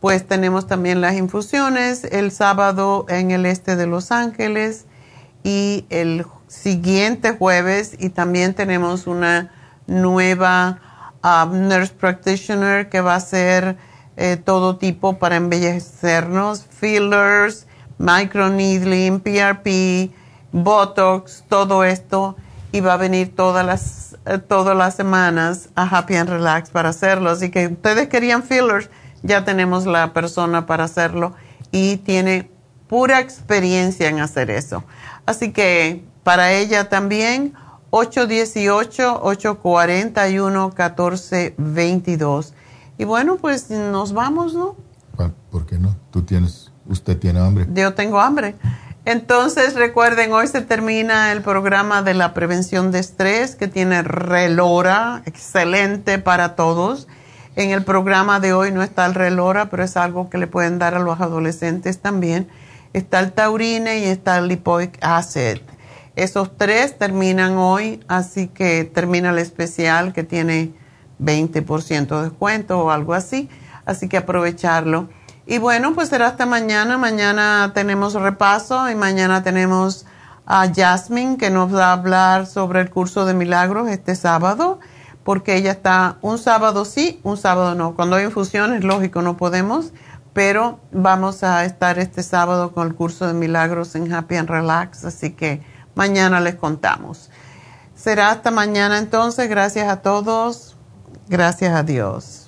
pues tenemos también las infusiones el sábado en el este de Los Ángeles y el siguiente jueves y también tenemos una nueva um, nurse practitioner que va a ser eh, todo tipo para embellecernos, fillers, microneedling, PRP, Botox, todo esto y va a venir todas las, todas las semanas a Happy and Relax para hacerlo. Así que ustedes querían fillers, ya tenemos la persona para hacerlo y tiene pura experiencia en hacer eso. Así que para ella también 818-841-1422. Y bueno, pues nos vamos, ¿no? ¿Por qué no? Tú tienes, usted tiene hambre. Yo tengo hambre. Entonces recuerden, hoy se termina el programa de la prevención de estrés que tiene relora, excelente para todos. En el programa de hoy no está el relora, pero es algo que le pueden dar a los adolescentes también. Está el taurine y está el lipoic acid. Esos tres terminan hoy, así que termina el especial que tiene 20% de descuento o algo así. Así que aprovecharlo. Y bueno, pues será hasta mañana. Mañana tenemos repaso y mañana tenemos a Jasmine que nos va a hablar sobre el curso de milagros este sábado, porque ella está un sábado sí, un sábado no. Cuando hay infusiones, lógico, no podemos, pero vamos a estar este sábado con el curso de milagros en Happy and Relax, así que mañana les contamos. Será hasta mañana entonces. Gracias a todos. Gracias a Dios.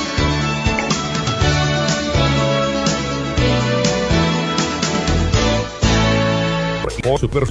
Super